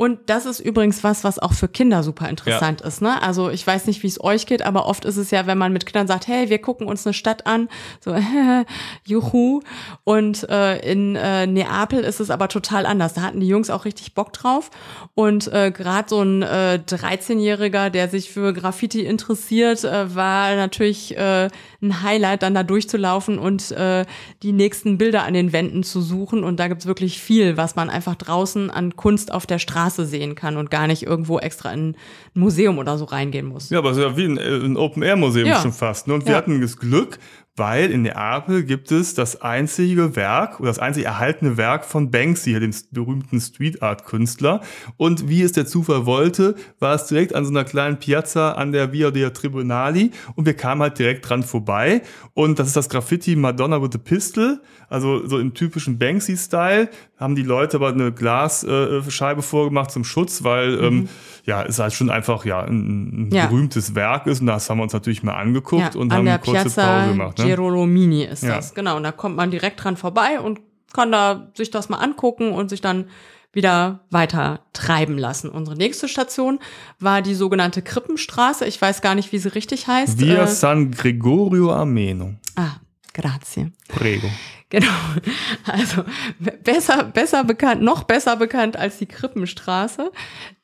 Und das ist übrigens was, was auch für Kinder super interessant ist. Ne? Also ich weiß nicht, wie es euch geht, aber oft ist es ja, wenn man mit Kindern sagt, hey, wir gucken uns eine Stadt an, so juhu. Und äh, in äh, Neapel ist es aber total anders. Da hatten die Jungs auch richtig Bock drauf. Und äh, gerade so ein äh, 13-Jähriger, der sich für Graffiti interessiert, äh, war natürlich äh, ein Highlight, dann da durchzulaufen und äh, die nächsten Bilder an den Wänden zu suchen. Und da gibt's wirklich viel, was man einfach draußen an Kunst auf der Straße sehen kann und gar nicht irgendwo extra in ein Museum oder so reingehen muss. Ja, aber es ist ja wie ein, äh, ein Open-Air-Museum Ja. schon fast. Ne? Und wir Ja. hatten das Glück, weil in Neapel gibt es das einzige Werk oder das einzig erhaltene Werk von Banksy, dem berühmten Street-Art-Künstler. Und wie es der Zufall wollte, war es direkt an so einer kleinen Piazza an der Via dei Tribunali und wir kamen halt direkt dran vorbei. Und das ist das Graffiti Madonna with a Pistol, also so im typischen Banksy-Style. Haben die Leute aber eine Glasscheibe vorgemacht zum Schutz, weil ähm, ja, es halt schon einfach ja ein, ein Mhm. Ja. berühmtes Werk ist und das haben wir uns natürlich mal angeguckt und an haben eine kurze Piazza Pause gemacht. Ne? Girolomini ist Ja. das, genau. Und da kommt man direkt dran vorbei und kann da sich das mal angucken und sich dann wieder weiter treiben lassen. Unsere nächste Station war die sogenannte Krippenstraße. Ich weiß gar nicht, wie sie richtig heißt. Via Äh, San Gregorio Armeno. ah, grazie. Prego. Genau. Also be- besser, besser bekannt, noch besser bekannt als die Krippenstraße.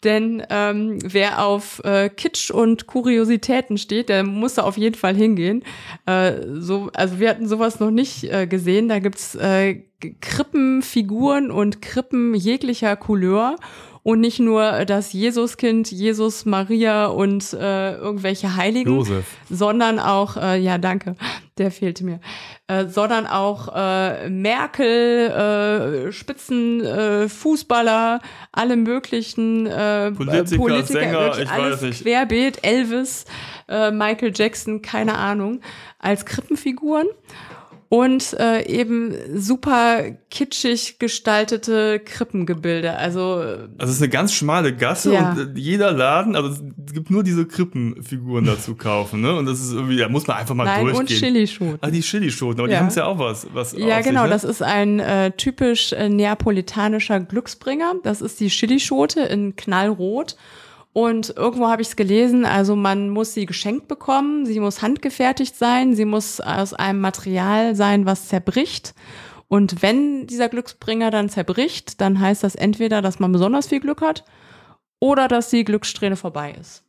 Denn ähm, wer auf äh, Kitsch und Kuriositäten steht, der muss da auf jeden Fall hingehen. Äh, so, also wir hatten sowas noch nicht äh, gesehen. Da gibt's äh, Krippenfiguren und Krippen jeglicher Couleur. Und nicht nur das Jesuskind, Jesus, Maria und äh, irgendwelche Heiligen, Josef. sondern auch, äh, ja danke, der fehlte mir, äh, sondern auch äh, Merkel, äh, Spitzen, äh, Fußballer, alle möglichen äh, Politiker, Politiker Sänger, ich alles weiß nicht. Querbeet, Elvis, äh, Michael Jackson, keine Ahnung, als Krippenfiguren und äh, eben super kitschig gestaltete Krippengebilde. Also äh, Also es ist eine ganz schmale Gasse Ja. und äh, jeder Laden, also es gibt nur diese Krippenfiguren da zu kaufen, ne? Und das ist irgendwie, da muss man einfach mal nein und durchgehen. Chilischoten. Ah, die Chilischoten, aber die Ja. haben es ja auch was. was Ja, genau. Sich, ne? Das ist ein äh, typisch äh, neapolitanischer Glücksbringer. Das ist die Chilischote in Knallrot. Und irgendwo habe ich es gelesen, also man muss sie geschenkt bekommen, sie muss handgefertigt sein, sie muss aus einem Material sein, was zerbricht. Und wenn dieser Glücksbringer dann zerbricht, dann heißt das entweder, dass man besonders viel Glück hat oder dass die Glückssträhne vorbei ist.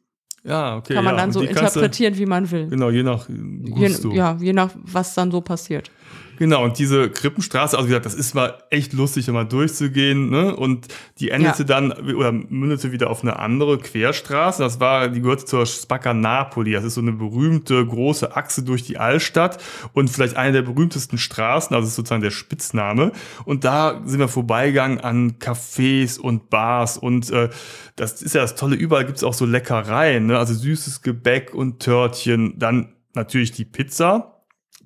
Ja, okay. Kann man ja. dann so kannst du- interpretieren, wie man will. Genau, je nach Je, Gusto. ja, je nach, was dann so passiert. Genau, und diese Krippenstraße, also wie gesagt, das ist mal echt lustig, da mal durchzugehen, ne? Und die endete Ja. dann oder mündete wieder auf eine andere Querstraße. Das war, die gehört zur Spacca Napoli. Das ist so eine berühmte große Achse durch die Altstadt und vielleicht eine der berühmtesten Straßen, also ist sozusagen der Spitzname. Und da sind wir vorbeigegangen an Cafés und Bars und äh, das ist ja das Tolle, überall gibt's auch so Leckereien, ne? Also süßes Gebäck und Törtchen, dann natürlich die Pizza.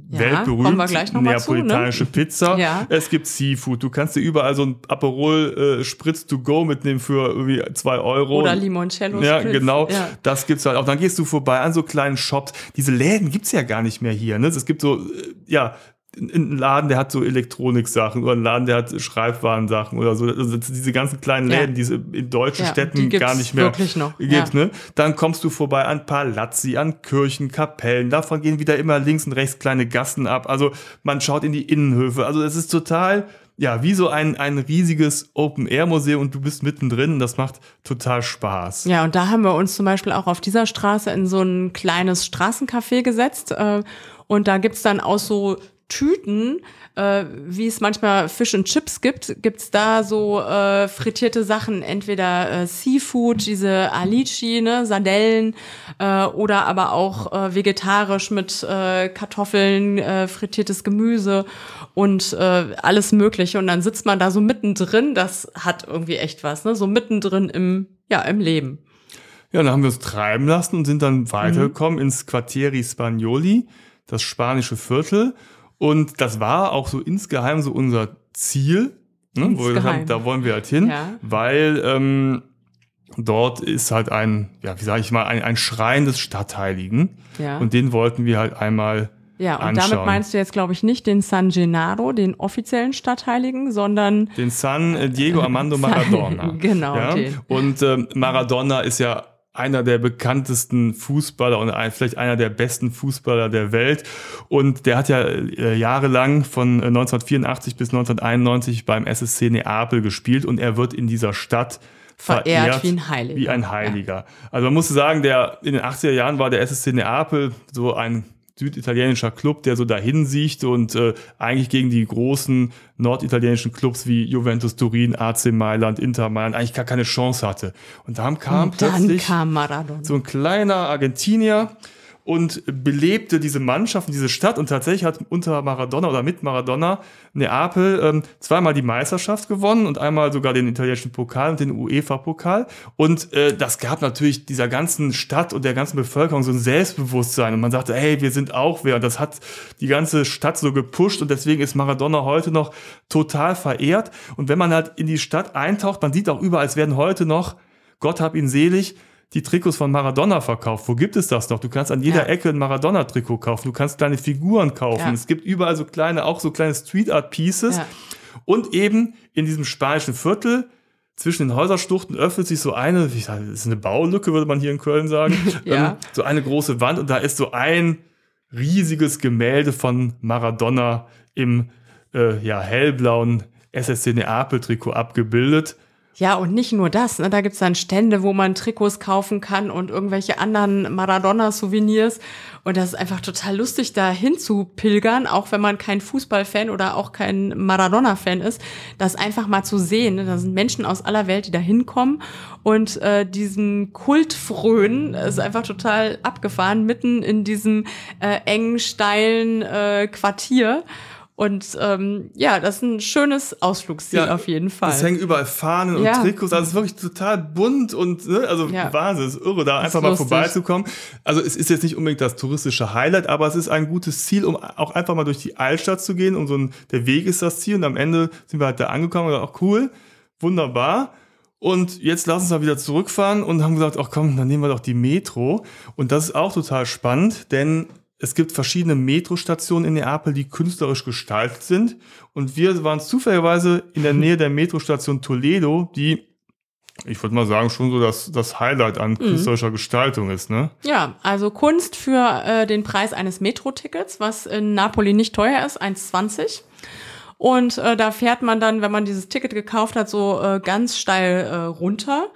Ja, Weltberühmt, mal zu, ne? neapolitanische Pizza. Ja. Es gibt Seafood. Du kannst dir überall so ein Aperol äh, Spritz to go mitnehmen für irgendwie zwei Euro. Oder Limoncello. Ja, Spritz. genau. Ja. Das gibt's halt auch. Dann gehst du vorbei an so kleinen Shops. Diese Läden gibt's ja gar nicht mehr hier. Ne? Es gibt so, äh, ja, einen Laden, der hat so Elektroniksachen oder einen Laden, der hat Schreibwarensachen oder so. Also diese ganzen kleinen Ja. Läden, die es in deutschen Ja, Städten gar nicht mehr wirklich noch. gibt. Ja. Ne? Dann kommst du vorbei an Palazzi, an Kirchen, Kapellen. Davon gehen wieder immer links und rechts kleine Gassen ab. Also man schaut in die Innenhöfe. Also es ist total, ja, wie so ein, ein riesiges Open-Air-Museum und du bist mittendrin. Das macht total Spaß. Ja, und da haben wir uns zum Beispiel auch auf dieser Straße in so ein kleines Straßencafé gesetzt. Äh, und da gibt's dann aus so Tüten, äh, wie es manchmal Fish and Chips gibt, gibt's da so äh, frittierte Sachen, entweder äh, Seafood, diese Alici, ne, Sardellen, äh, oder aber auch äh, vegetarisch mit äh, Kartoffeln, äh, frittiertes Gemüse und äh, alles Mögliche. Und dann sitzt man da so mittendrin, das hat irgendwie echt was, ne? So mittendrin im, ja, im Leben. Ja, dann haben wir uns treiben lassen und sind dann weitergekommen Mhm. ins Quartieri Spagnoli, das spanische Viertel. Und das war auch so insgeheim so unser Ziel. Ne, wo wir gesagt haben, da wollen wir halt hin, Ja. weil ähm, dort ist halt ein, ja, wie sage ich mal, ein, ein Schrein des Stadtheiligen. Ja. Und den wollten wir halt einmal Ja, und anschauen. damit meinst du jetzt, glaube ich, nicht den San Gennaro, den offiziellen Stadtheiligen, sondern Den San Diego Armando Maradona. Genau, Ja? Und ähm, Maradona ist ja einer der bekanntesten Fußballer und vielleicht einer der besten Fußballer der Welt. Und der hat ja äh, jahrelang von äh, 1984 bis 1991 beim SSC Neapel gespielt und er wird in dieser Stadt Verehrt verehrt, wie ein Heiliger. Wie ein Heiliger. Also man muss sagen, der in den 80er Jahren war der SSC Neapel so ein süditalienischer Club, der so dahin siechte und äh, eigentlich gegen die großen norditalienischen Clubs wie Juventus Turin, AC Mailand, Inter Mailand eigentlich gar keine Chance hatte. Und dann kam und dann plötzlich kam so ein kleiner Argentinier und belebte diese Mannschaft und diese Stadt und tatsächlich hat unter Maradona oder mit Maradona Neapel ähm, zweimal die Meisterschaft gewonnen und einmal sogar den italienischen Pokal und den UEFA-Pokal. Und äh, das gab natürlich dieser ganzen Stadt und der ganzen Bevölkerung so ein Selbstbewusstsein. Und man sagte, hey, wir sind auch wer. Und das hat die ganze Stadt so gepusht und deswegen ist Maradona heute noch total verehrt. Und wenn man halt in die Stadt eintaucht, man sieht auch überall, es werden heute noch, Gott hab ihn selig, die Trikots von Maradona verkauft. Wo gibt es das noch? Du kannst an jeder Ja. Ecke ein Maradona-Trikot kaufen. Du kannst kleine Figuren kaufen. Ja. Es gibt überall so kleine, auch so kleine Street-Art-Pieces. Ja. Und eben in diesem spanischen Viertel zwischen den Häuserstuchten öffnet sich so eine, wie sage, das ist eine Baulücke, würde man hier in Köln sagen. Ähm, so eine große Wand und da ist so ein riesiges Gemälde von Maradona im äh, ja, hellblauen SSC Neapel-Trikot abgebildet. Ja, und nicht nur das. Ne? Da gibt's dann Stände, wo man Trikots kaufen kann und irgendwelche anderen Maradona-Souvenirs. Und das ist einfach total lustig, da hinzupilgern, auch wenn man kein Fußballfan oder auch kein Maradona-Fan ist, das einfach mal zu sehen. Ne? Da sind Menschen aus aller Welt, die da hinkommen und äh, diesen Kult frönen. ist einfach total abgefahren, mitten in diesem äh, engen, steilen äh, Quartier. Und ähm, ja, das ist ein schönes Ausflugsziel ja, auf jeden Fall. Es hängen überall Fahnen und ja. Trikots, also es ist wirklich total bunt und ne, also ja. Wahnsinn, ist irre, da einfach mal vorbeizukommen. Also es ist jetzt nicht unbedingt das touristische Highlight, aber es ist ein gutes Ziel, um auch einfach mal durch die Altstadt zu gehen. Und so ein, der Weg ist das Ziel und am Ende sind wir halt da angekommen und auch cool, wunderbar. Und jetzt lass uns mal wieder zurückfahren und haben gesagt, ach komm, dann nehmen wir doch die Metro. Und das ist auch total spannend, denn es gibt verschiedene Metrostationen in Neapel, die künstlerisch gestaltet sind. Und wir waren zufälligerweise in der Nähe der Metrostation Toledo, die, ich würde mal sagen, schon so das, das Highlight an mhm. künstlerischer Gestaltung ist. Ne? Ja, also Kunst für äh, den Preis eines Metro-Tickets, was in Napoli nicht teuer ist, 1,20. Und äh, da fährt man dann, wenn man dieses Ticket gekauft hat, so äh, ganz steil äh, runter.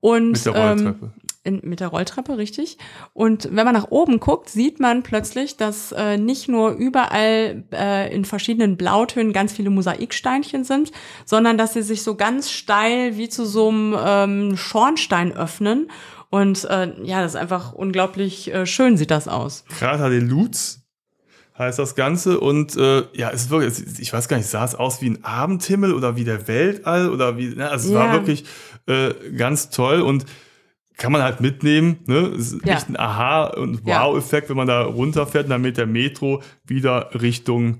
Und, Mit der Rolltreppe. Ähm, in, mit der Rolltreppe, richtig. Und wenn man nach oben guckt, sieht man plötzlich, dass äh, nicht nur überall äh, in verschiedenen Blautönen ganz viele Mosaiksteinchen sind, sondern dass sie sich so ganz steil wie zu so einem ähm, Schornstein öffnen. Und äh, ja, das ist einfach unglaublich äh, schön sieht das aus. Krater de Lutz heißt das Ganze. Und äh, ja, es ist wirklich, ich weiß gar nicht, sah es aus wie ein Abendhimmel oder wie der Weltall oder wie, ne? also es ja. war wirklich äh, ganz toll und kann man halt mitnehmen. Ne? Es ist ja. echt ein Aha- und Wow-Effekt, wenn man da runterfährt und dann mit der Metro wieder Richtung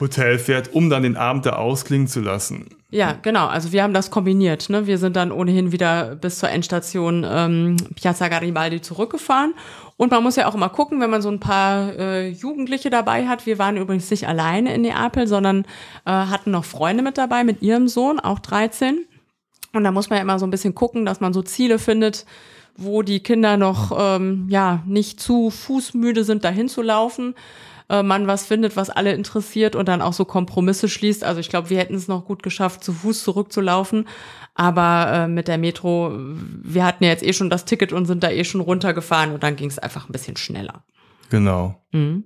Hotel fährt, um dann den Abend da ausklingen zu lassen. Ja, genau. Also wir haben das kombiniert. Ne? Wir sind dann ohnehin wieder bis zur Endstation ähm, Piazza Garibaldi zurückgefahren. Und man muss ja auch immer gucken, wenn man so ein paar äh, Jugendliche dabei hat. Wir waren übrigens nicht alleine in Neapel, sondern äh, hatten noch Freunde mit dabei, mit ihrem Sohn, auch 13. Und da muss man ja immer so ein bisschen gucken, dass man so Ziele findet, wo die Kinder noch ähm, ja nicht zu fußmüde sind, dahin zu laufen. Äh, man was findet, was alle interessiert und dann auch so Kompromisse schließt. Also ich glaube, wir hätten es noch gut geschafft, zu Fuß zurückzulaufen. Aber äh, mit der Metro, wir hatten ja jetzt eh schon das Ticket und sind da eh schon runtergefahren und dann ging es einfach ein bisschen schneller. Genau. Mhm.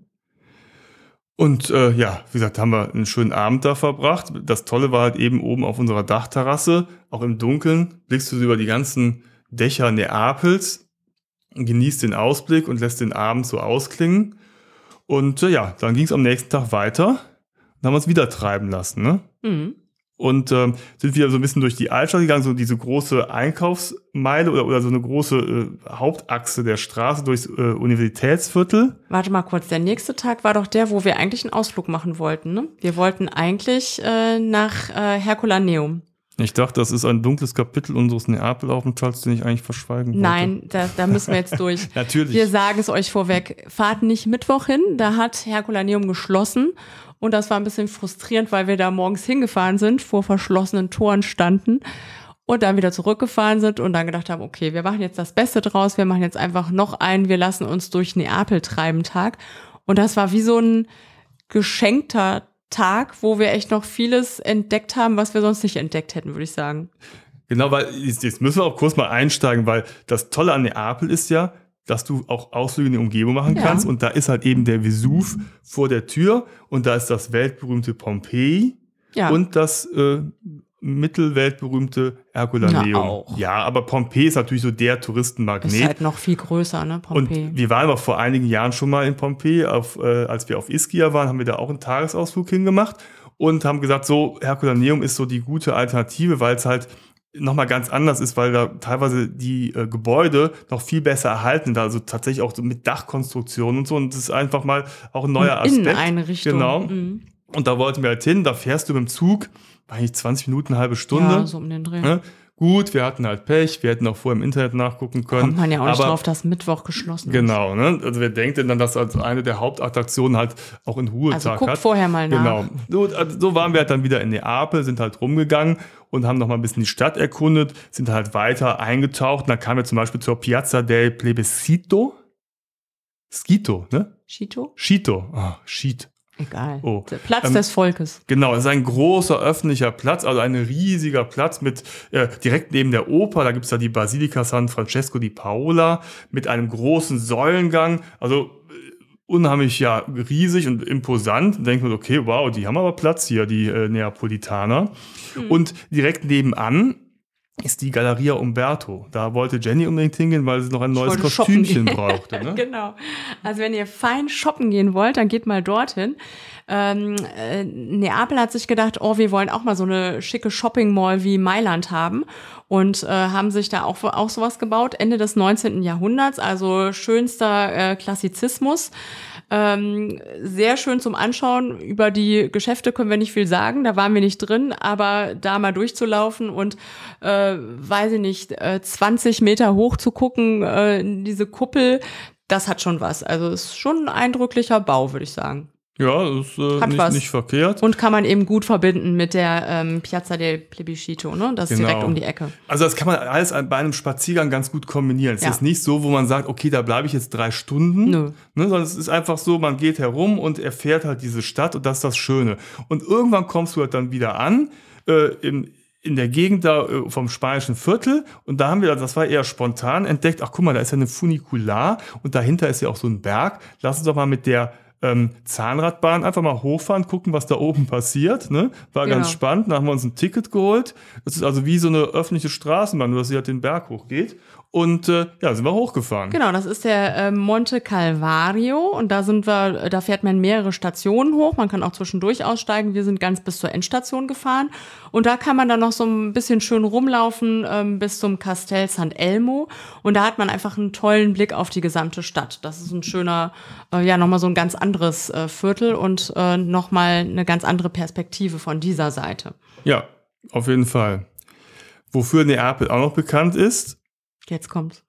Und äh, ja, wie gesagt, haben wir einen schönen Abend da verbracht. Das Tolle war halt eben oben auf unserer Dachterrasse, auch im Dunkeln, blickst du über die ganzen Dächer Neapels, genießt den Ausblick und lässt den Abend so ausklingen. Und äh, ja, dann ging es am nächsten Tag weiter. Dann haben uns wieder treiben lassen. Ne? Mhm und ähm, sind wieder so ein bisschen durch die Altstadt gegangen, so diese große Einkaufsmeile oder, oder so eine große äh, Hauptachse der Straße durchs äh, Universitätsviertel. Warte mal kurz, der nächste Tag war doch der, wo wir eigentlich einen Ausflug machen wollten. Ne? Wir wollten eigentlich äh, nach äh, Herculaneum. Ich dachte, das ist ein dunkles Kapitel unseres Neapel-Aufenthalts, den ich eigentlich verschweigen wollte. Nein, da, da müssen wir jetzt durch. Natürlich. Wir sagen es euch vorweg. Fahrt nicht Mittwoch hin, da hat Herculaneum geschlossen. Und das war ein bisschen frustrierend, weil wir da morgens hingefahren sind, vor verschlossenen Toren standen und dann wieder zurückgefahren sind und dann gedacht haben, okay, wir machen jetzt das Beste draus, wir machen jetzt einfach noch einen, wir lassen uns durch Neapel treiben Tag. Und das war wie so ein geschenkter Tag, wo wir echt noch vieles entdeckt haben, was wir sonst nicht entdeckt hätten, würde ich sagen. Genau, weil jetzt müssen wir auch kurz mal einsteigen, weil das Tolle an Neapel ist ja, dass du auch Ausflüge in die Umgebung machen kannst. Ja. Und da ist halt eben der Vesuv vor der Tür und da ist das weltberühmte Pompeji ja. und das äh, mittelweltberühmte Herculaneum. Ja, ja, aber Pompeji ist natürlich so der Touristenmagnet. Ist halt noch viel größer, ne, Pompeji. Und wir waren aber vor einigen Jahren schon mal in Pompeji, auf, äh, als wir auf Ischia waren, haben wir da auch einen Tagesausflug hingemacht und haben gesagt, so Herculaneum ist so die gute Alternative, weil es halt nochmal ganz anders ist, weil da teilweise die äh, Gebäude noch viel besser erhalten sind, also tatsächlich auch so mit Dachkonstruktion und so. Und das ist einfach mal auch ein neuer Aspekt. Inneneinrichtung. Genau. Mhm. Und da wollten wir halt hin, da fährst du mit dem Zug, eigentlich 20 Minuten, eine halbe Stunde. Ja, so um den Dreh. Ne? Gut, wir hatten halt Pech, wir hätten auch vorher im Internet nachgucken können. Kommt man ja auch nicht drauf, dass Mittwoch geschlossen genau, ist. Genau, ne? Also wer denkt denn dann, dass als eine der Hauptattraktionen halt auch in Ruhetag also guckt hat? vorher mal nach. Genau. So, also so waren wir halt dann wieder in Neapel, sind halt rumgegangen und haben noch mal ein bisschen die Stadt erkundet, sind halt weiter eingetaucht. Und dann kamen wir zum Beispiel zur Piazza del Plebiscito. Skito, ne? Schito? Schito. Oh, Schied. Egal. Oh. Der Platz Ähm, des Volkes. Genau, es ist ein großer öffentlicher Platz, also ein riesiger Platz mit äh, direkt neben der Oper, da gibt's da die Basilika San Francesco di Paola mit einem großen Säulengang, also äh, unheimlich ja riesig und imposant. Denkt man, okay, wow, die haben aber Platz hier, die äh, Neapolitaner. Und direkt nebenan ist die Galleria Umberto. Da wollte Jenny unbedingt hingehen, weil sie noch ein neues Kostümchen brauchte. Ne? Genau. Also wenn ihr fein shoppen gehen wollt, dann geht mal dorthin. Ähm, äh, Neapel hat sich gedacht, oh, wir wollen auch mal so eine schicke Shopping Mall wie Mailand haben und äh, haben sich da auch, auch sowas gebaut, Ende des 19. Jahrhunderts, also schönster äh, Klassizismus. Ähm, sehr schön zum Anschauen. Über die Geschäfte können wir nicht viel sagen, da waren wir nicht drin, aber da mal durchzulaufen und äh, weiß ich nicht, äh, 20 Meter hoch zu gucken, äh, diese Kuppel, das hat schon was. Also ist schon ein eindrücklicher Bau, würde ich sagen. Ja, das ist äh, Hat nicht, was. nicht verkehrt. Und kann man eben gut verbinden mit der ähm, Piazza del Plebiscito, ne? Das ist Genau. direkt um die Ecke. Also das kann man alles bei einem Spaziergang ganz gut kombinieren. Es Ja. ist nicht so, wo man sagt, okay, da bleibe ich jetzt drei Stunden, Nö. Ne, sondern es ist einfach so, man geht herum und erfährt halt diese Stadt und das ist das Schöne. Und irgendwann kommst du halt dann wieder an äh, in, in der Gegend da äh, vom spanischen Viertel und da haben wir, das war eher spontan, entdeckt, ach guck mal, da ist ja eine Funikular und dahinter ist ja auch so ein Berg. Lass uns doch mal mit der ähm, Zahnradbahn einfach mal hochfahren, gucken, was da oben passiert. Ne? War ganz Genau. spannend. Da haben wir uns ein Ticket geholt. Das ist also wie so eine öffentliche Straßenbahn, nur dass sie halt den Berg hochgeht. Und äh, ja, sind wir hochgefahren. Genau, das ist der äh, Monte Calvario und da sind wir, da fährt man mehrere Stationen hoch. Man kann auch zwischendurch aussteigen. Wir sind ganz bis zur Endstation gefahren und da kann man dann noch so ein bisschen schön rumlaufen ähm, bis zum Castel San Elmo und da hat man einfach einen tollen Blick auf die gesamte Stadt. Das ist ein schöner, äh, ja nochmal so ein ganz anderes äh, Viertel und äh, nochmal eine ganz andere Perspektive von dieser Seite. Ja, auf jeden Fall. Wofür Neapel auch noch bekannt ist, Jetzt kommt's.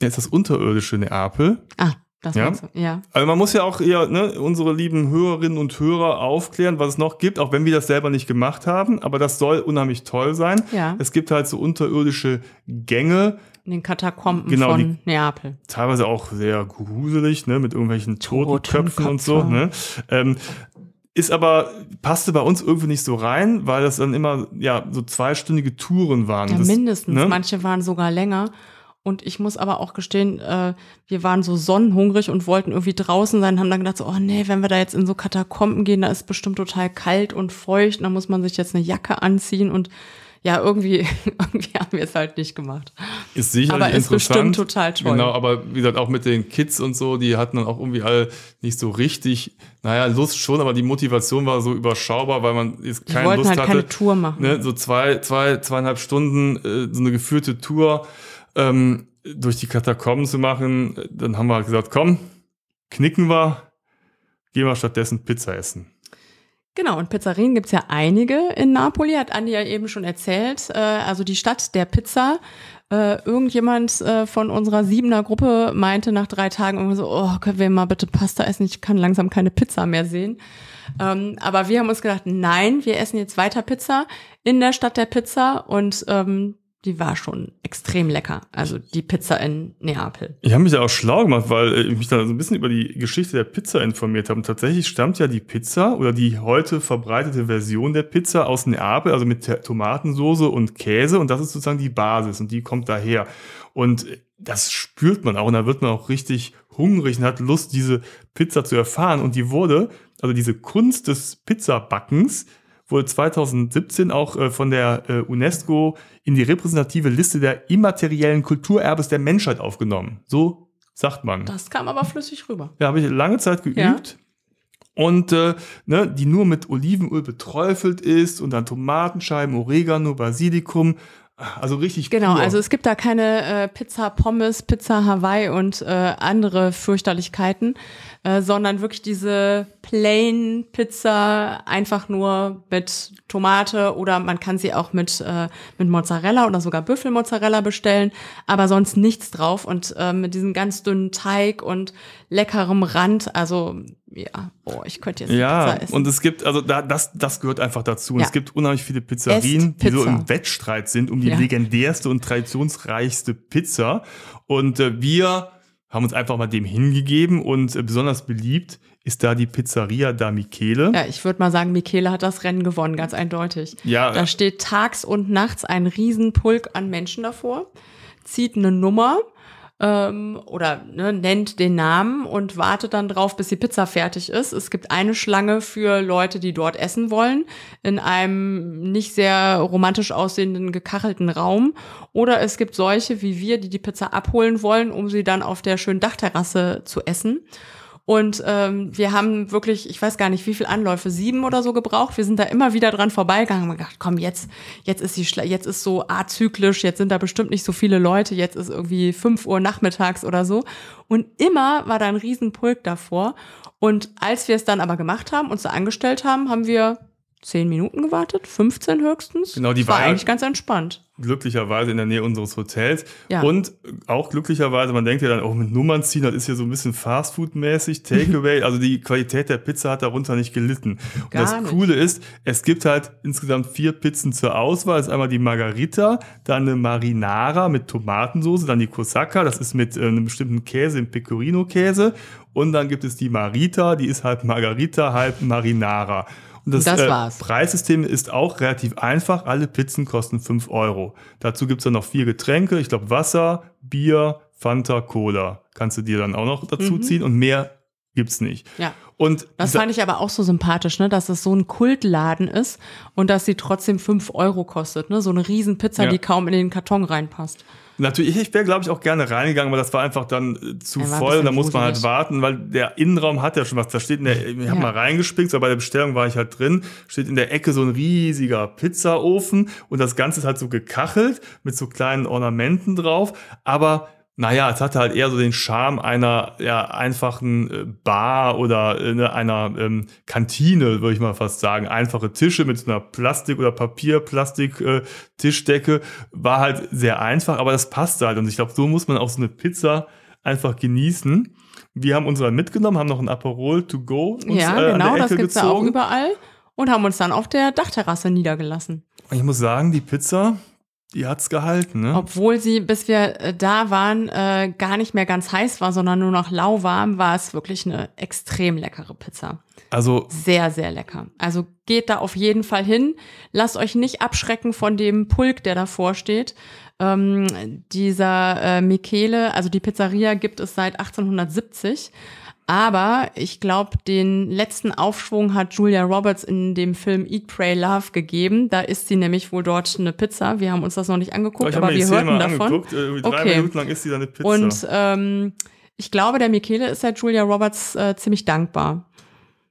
ist das unterirdische Neapel. Ah, das Ja? du. Ja. Also man muss ja auch eher ne, unsere lieben Hörerinnen und Hörer aufklären, was es noch gibt, auch wenn wir das selber nicht gemacht haben. Aber das soll unheimlich toll sein. Ja. Es gibt halt so unterirdische Gänge, In den Katakomben Genau, von Neapel. teilweise auch sehr gruselig, ne, mit irgendwelchen Totenköpfen und so. Totenköpfe. Ne. Ähm, ist aber, passte bei uns irgendwie nicht so rein, weil das dann immer, ja, so zweistündige Touren waren. Ja, das, mindestens. ne? Manche waren sogar länger. Und ich muss aber auch gestehen, äh, wir waren so sonnenhungrig und wollten irgendwie draußen sein, haben dann gedacht, so, oh nee, wenn wir da jetzt in so Katakomben gehen, da ist bestimmt total kalt und feucht, und dann muss man sich jetzt eine Jacke anziehen und ja, irgendwie, irgendwie haben wir es halt nicht gemacht. Ist sicherlich Aber ist interessant. bestimmt total toll. Genau, aber wie gesagt, auch mit den Kids und so, die hatten dann auch irgendwie alle nicht so richtig, naja, Lust schon, aber die Motivation war so überschaubar, weil man jetzt keine Lust halt hatte. keine Tour machen. Ne, so zwei, zwei, zweieinhalb Stunden äh, so eine geführte Tour ähm, durch die Katakomben zu machen. Dann haben wir halt gesagt, komm, knicken wir, gehen wir stattdessen Pizza essen. Genau, und Pizzerien gibt's ja einige in Napoli, hat Andi ja eben schon erzählt. Äh, also die Stadt der Pizza. Äh, irgendjemand äh, von unserer Siebener Gruppe meinte nach drei Tagen irgendwie so, oh, können wir mal bitte Pasta essen? Ich kann langsam keine Pizza mehr sehen. Ähm, aber wir haben uns gedacht, nein, wir essen jetzt weiter Pizza in der Stadt der Pizza und ähm, die war schon extrem lecker. Also die Pizza in Neapel. Ich habe mich da auch schlau gemacht, weil äh, ich mich da so ein bisschen über die Geschichte der Pizza informiert habe. Und tatsächlich stammt ja die Pizza oder die heute verbreitete Version der Pizza aus Neapel, also mit Tomatensoße und Käse. Und das ist sozusagen die Basis und die kommt daher. Und äh, das spürt man auch und da wird man auch richtig hungrig und hat Lust, diese Pizza zu erfahren. Und die wurde, also diese Kunst des Pizzabackens, wurde 2017 auch äh, von der äh, UNESCO in die repräsentative Liste der immateriellen Kulturerbes der Menschheit aufgenommen. So sagt man. Das kam aber flüssig rüber. Ja, habe ich lange Zeit geübt. Und äh, ne, die nur mit Olivenöl beträufelt ist und dann Tomatenscheiben, Oregano, Basilikum. Also richtig Genau, pur. also es gibt da keine äh, Pizza Pommes, Pizza Hawaii und äh, andere Fürchterlichkeiten, äh, sondern wirklich diese Plain Pizza einfach nur mit Tomate oder man kann sie auch mit, äh, mit Mozzarella oder sogar Büffelmozzarella bestellen, aber sonst nichts drauf und äh, mit diesem ganz dünnen Teig und leckerem Rand, also ja, oh, ich könnte jetzt Ja, Pizza essen. und es gibt, also da, das, das gehört einfach dazu. Und Ja. es gibt unheimlich viele Pizzerien, Esst die so Pizza. im Wettstreit sind um die Ja. legendärste und traditionsreichste Pizza. Und äh, wir haben uns einfach mal dem hingegeben und äh, besonders beliebt ist da die Pizzeria da Michele. Ja, ich würde mal sagen, Michele hat das Rennen gewonnen, ganz eindeutig. Ja. Da steht tags und nachts ein Riesenpulk an Menschen davor, zieht eine Nummer ähm, oder ne, nennt den Namen und wartet dann drauf, bis die Pizza fertig ist. Es gibt eine Schlange für Leute, die dort essen wollen, in einem nicht sehr romantisch aussehenden gekachelten Raum. Oder es gibt solche wie wir, die die Pizza abholen wollen, um sie dann auf der schönen Dachterrasse zu essen. Und ähm, wir haben wirklich, ich weiß gar nicht, wie viel Anläufe, sieben oder so gebraucht. Wir sind da immer wieder dran vorbeigegangen und gedacht, komm, jetzt, jetzt ist die, Schla jetzt ist so azyklisch, jetzt sind da bestimmt nicht so viele Leute, jetzt ist irgendwie fünf Uhr nachmittags oder so. Und immer war da ein Riesenpulk davor. Und als wir es dann aber gemacht haben, uns da angestellt haben, haben wir zehn Minuten gewartet, 15 höchstens. Genau, die war war- eigentlich ganz entspannt. glücklicherweise in der Nähe unseres Hotels. Ja. Und auch glücklicherweise, man denkt ja dann auch mit Nummern ziehen, das ist ja so ein bisschen Fastfood-mäßig, Takeaway. also die Qualität der Pizza hat darunter nicht gelitten. Und Gar das nicht. Coole ist, es gibt halt insgesamt vier Pizzen zur Auswahl. Das ist einmal die Margarita, dann eine Marinara mit Tomatensauce, dann die Corsacca, das ist mit äh, einem bestimmten Käse, dem Pecorino-Käse. Und dann gibt es die Marita, die ist halb Margarita, halb Marinara. Das, Das äh, war's. Preissystem ist auch relativ einfach. Alle Pizzen kosten 5 Euro. Dazu gibt's dann noch vier Getränke. Ich glaube Wasser, Bier, Fanta, Cola. Kannst du dir dann auch noch dazu ziehen und mehr gibt's nicht. Ja. Und Das fand ich aber auch so sympathisch, ne, dass es so ein Kultladen ist und dass sie trotzdem fünf Euro kostet, ne, so eine Riesenpizza, Ja. die kaum in den Karton reinpasst. Natürlich, ich wäre, glaube ich, auch gerne reingegangen, aber das war einfach dann äh, zu ein voll. Und da muss man halt warten, weil der Innenraum hat ja schon was. Da steht in der, ich habe Ja. mal reingespickt, aber bei der Bestellung war ich halt drin, steht in der Ecke so ein riesiger Pizzaofen und das Ganze ist halt so gekachelt mit so kleinen Ornamenten drauf. Aber naja, es hatte halt eher so den Charme einer ja, einfachen äh, Bar oder äh, ne, einer ähm, Kantine, würde ich mal fast sagen. Einfache Tische mit so einer Plastik- oder Papier-Plastik-Tischdecke war halt sehr einfach, aber das passte halt. Und ich glaube, so muss man auch so eine Pizza einfach genießen. Wir haben unsere mitgenommen, haben noch ein Aperol to go uns, ja, äh, genau, das gibt's ja auch überall und haben uns dann auf der Dachterrasse niedergelassen. Und ich muss sagen, die Pizza, die hat's gehalten. Ne? Obwohl sie, bis wir äh, da waren, äh, gar nicht mehr ganz heiß war, sondern nur noch lauwarm, war es wirklich eine extrem leckere Pizza. Also Sehr, sehr lecker. Also geht da auf jeden Fall hin. Lasst euch nicht abschrecken von dem Pulk, der davor steht. Ähm, dieser äh, Michele, also die Pizzeria gibt es seit 1870. Aber ich glaube, den letzten Aufschwung hat Julia Roberts in dem Film Eat, Pray, Love gegeben. Da isst sie nämlich wohl dort eine Pizza. Wir haben uns das noch nicht angeguckt, aber wir hörten davon. Äh, drei Okay. Minuten lang ist sie da eine Pizza. Und ähm, ich glaube, der Michele ist der Julia Roberts äh, ziemlich dankbar.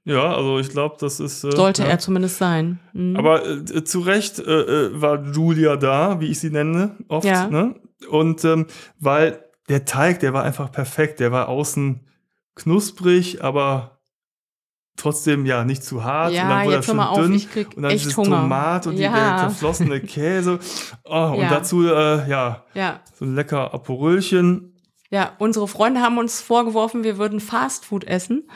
ja, also ich glaube, das ist. Äh, Sollte ja. er zumindest sein. Mhm. Aber äh, zu Recht äh, äh, war Julia da, wie ich sie nenne, oft. Ja. Ne? Und ähm, weil der Teig, der war einfach perfekt. Der war außen knusprig, aber trotzdem ja nicht zu hart. Ja, und dann wurde jetzt er hör schön mal auf, dünn. ich krieg und dann echt dieses Hunger. Tomat und die, Ja. der verflossene Käse. Oh, Und Ja. dazu, äh, ja, ja. so ein lecker Aperölchen. Ja, unsere Freunde haben uns vorgeworfen, wir würden Fastfood essen.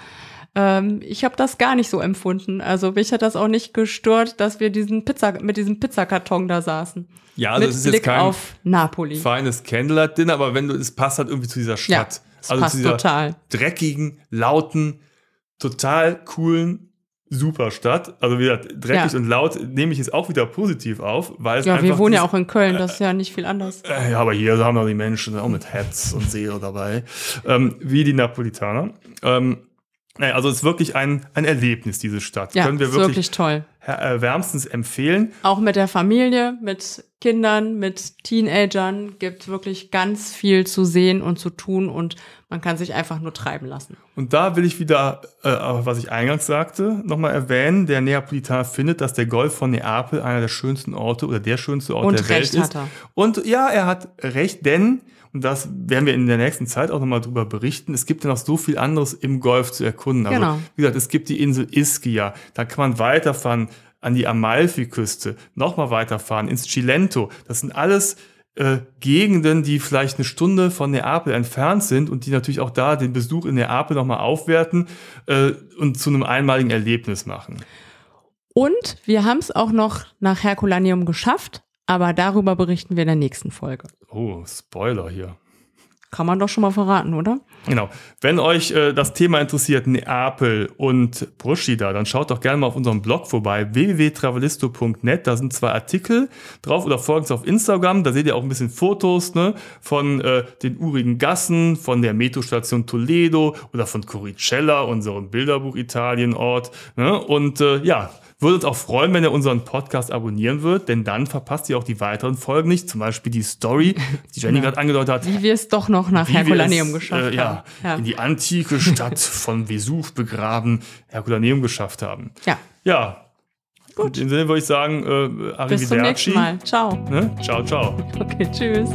Ähm, ich habe das gar nicht so empfunden. Also mich hat das auch nicht gestört, dass wir diesen Pizza mit diesem Pizzakarton da saßen. Ja, also mit es ist jetzt Blick kein auf Napoli. feines Candlelight-Dinner, aber wenn du, es passt halt irgendwie zu dieser Stadt. Es also passt total. dreckigen, lauten, total coolen Superstadt. Also wieder dreckig Ja. und laut nehme ich es auch wieder positiv auf, weil es Ja, wir wohnen ja auch in Köln, das ist ja nicht viel anders. Äh, Ja, aber hier haben wir die Menschen auch mit Herz und Seele dabei, ähm, wie die Napolitaner. Ähm, also es ist wirklich ein, ein Erlebnis, diese Stadt. Ja, Können wir wirklich, wirklich toll. äh, wärmstens empfehlen. Auch mit der Familie, mit Kindern, mit Teenagern gibt wirklich ganz viel zu sehen und zu tun und man kann sich einfach nur treiben lassen. Und da will ich wieder, äh, was ich eingangs sagte, nochmal erwähnen. Der Neapolitaner findet, dass der Golf von Neapel einer der schönsten Orte oder der schönste Ort Und der Welt recht ist. hat er. Und ja, er hat recht, denn, und das werden wir in der nächsten Zeit auch nochmal drüber berichten, es gibt ja noch so viel anderes im Golf zu erkunden. Also, Genau. wie gesagt, es gibt die Insel Ischia, da kann man weiterfahren an die Amalfi-Küste, nochmal weiterfahren ins Cilento. Das sind alles äh, Gegenden, die vielleicht eine Stunde von Neapel entfernt sind und die natürlich auch da den Besuch in Neapel nochmal aufwerten äh, und zu einem einmaligen Erlebnis machen. Und wir haben es auch noch nach Herculaneum geschafft, aber darüber berichten wir in der nächsten Folge. Oh, Spoiler hier. Kann man doch schon mal verraten, oder? Genau. Wenn euch äh, das Thema interessiert, Neapel und Bruschida, dann schaut doch gerne mal auf unserem Blog vorbei, www.travelisto.net. Da sind zwei Artikel drauf oder folgt uns auf Instagram. Da seht ihr auch ein bisschen Fotos ne, von äh, den urigen Gassen, von der Metrostation Toledo oder von Coricella, unserem Bilderbuch Italienort. Ne? Und äh, ja, würde uns auch freuen, wenn ihr unseren Podcast abonnieren würdet, denn dann verpasst ihr auch die weiteren Folgen nicht. Zum Beispiel die Story, die Jenny ja. gerade angedeutet hat. Wie wir es doch noch nach Herculaneum geschafft äh, ja, haben. Ja. In die antike Stadt von Vesuv begraben, Herculaneum geschafft haben. Ja. Ja. Gut. In dem Sinne würde ich sagen, äh, Bis zum nächsten Mal. Ciao. Ne? Ciao, ciao. Okay, tschüss.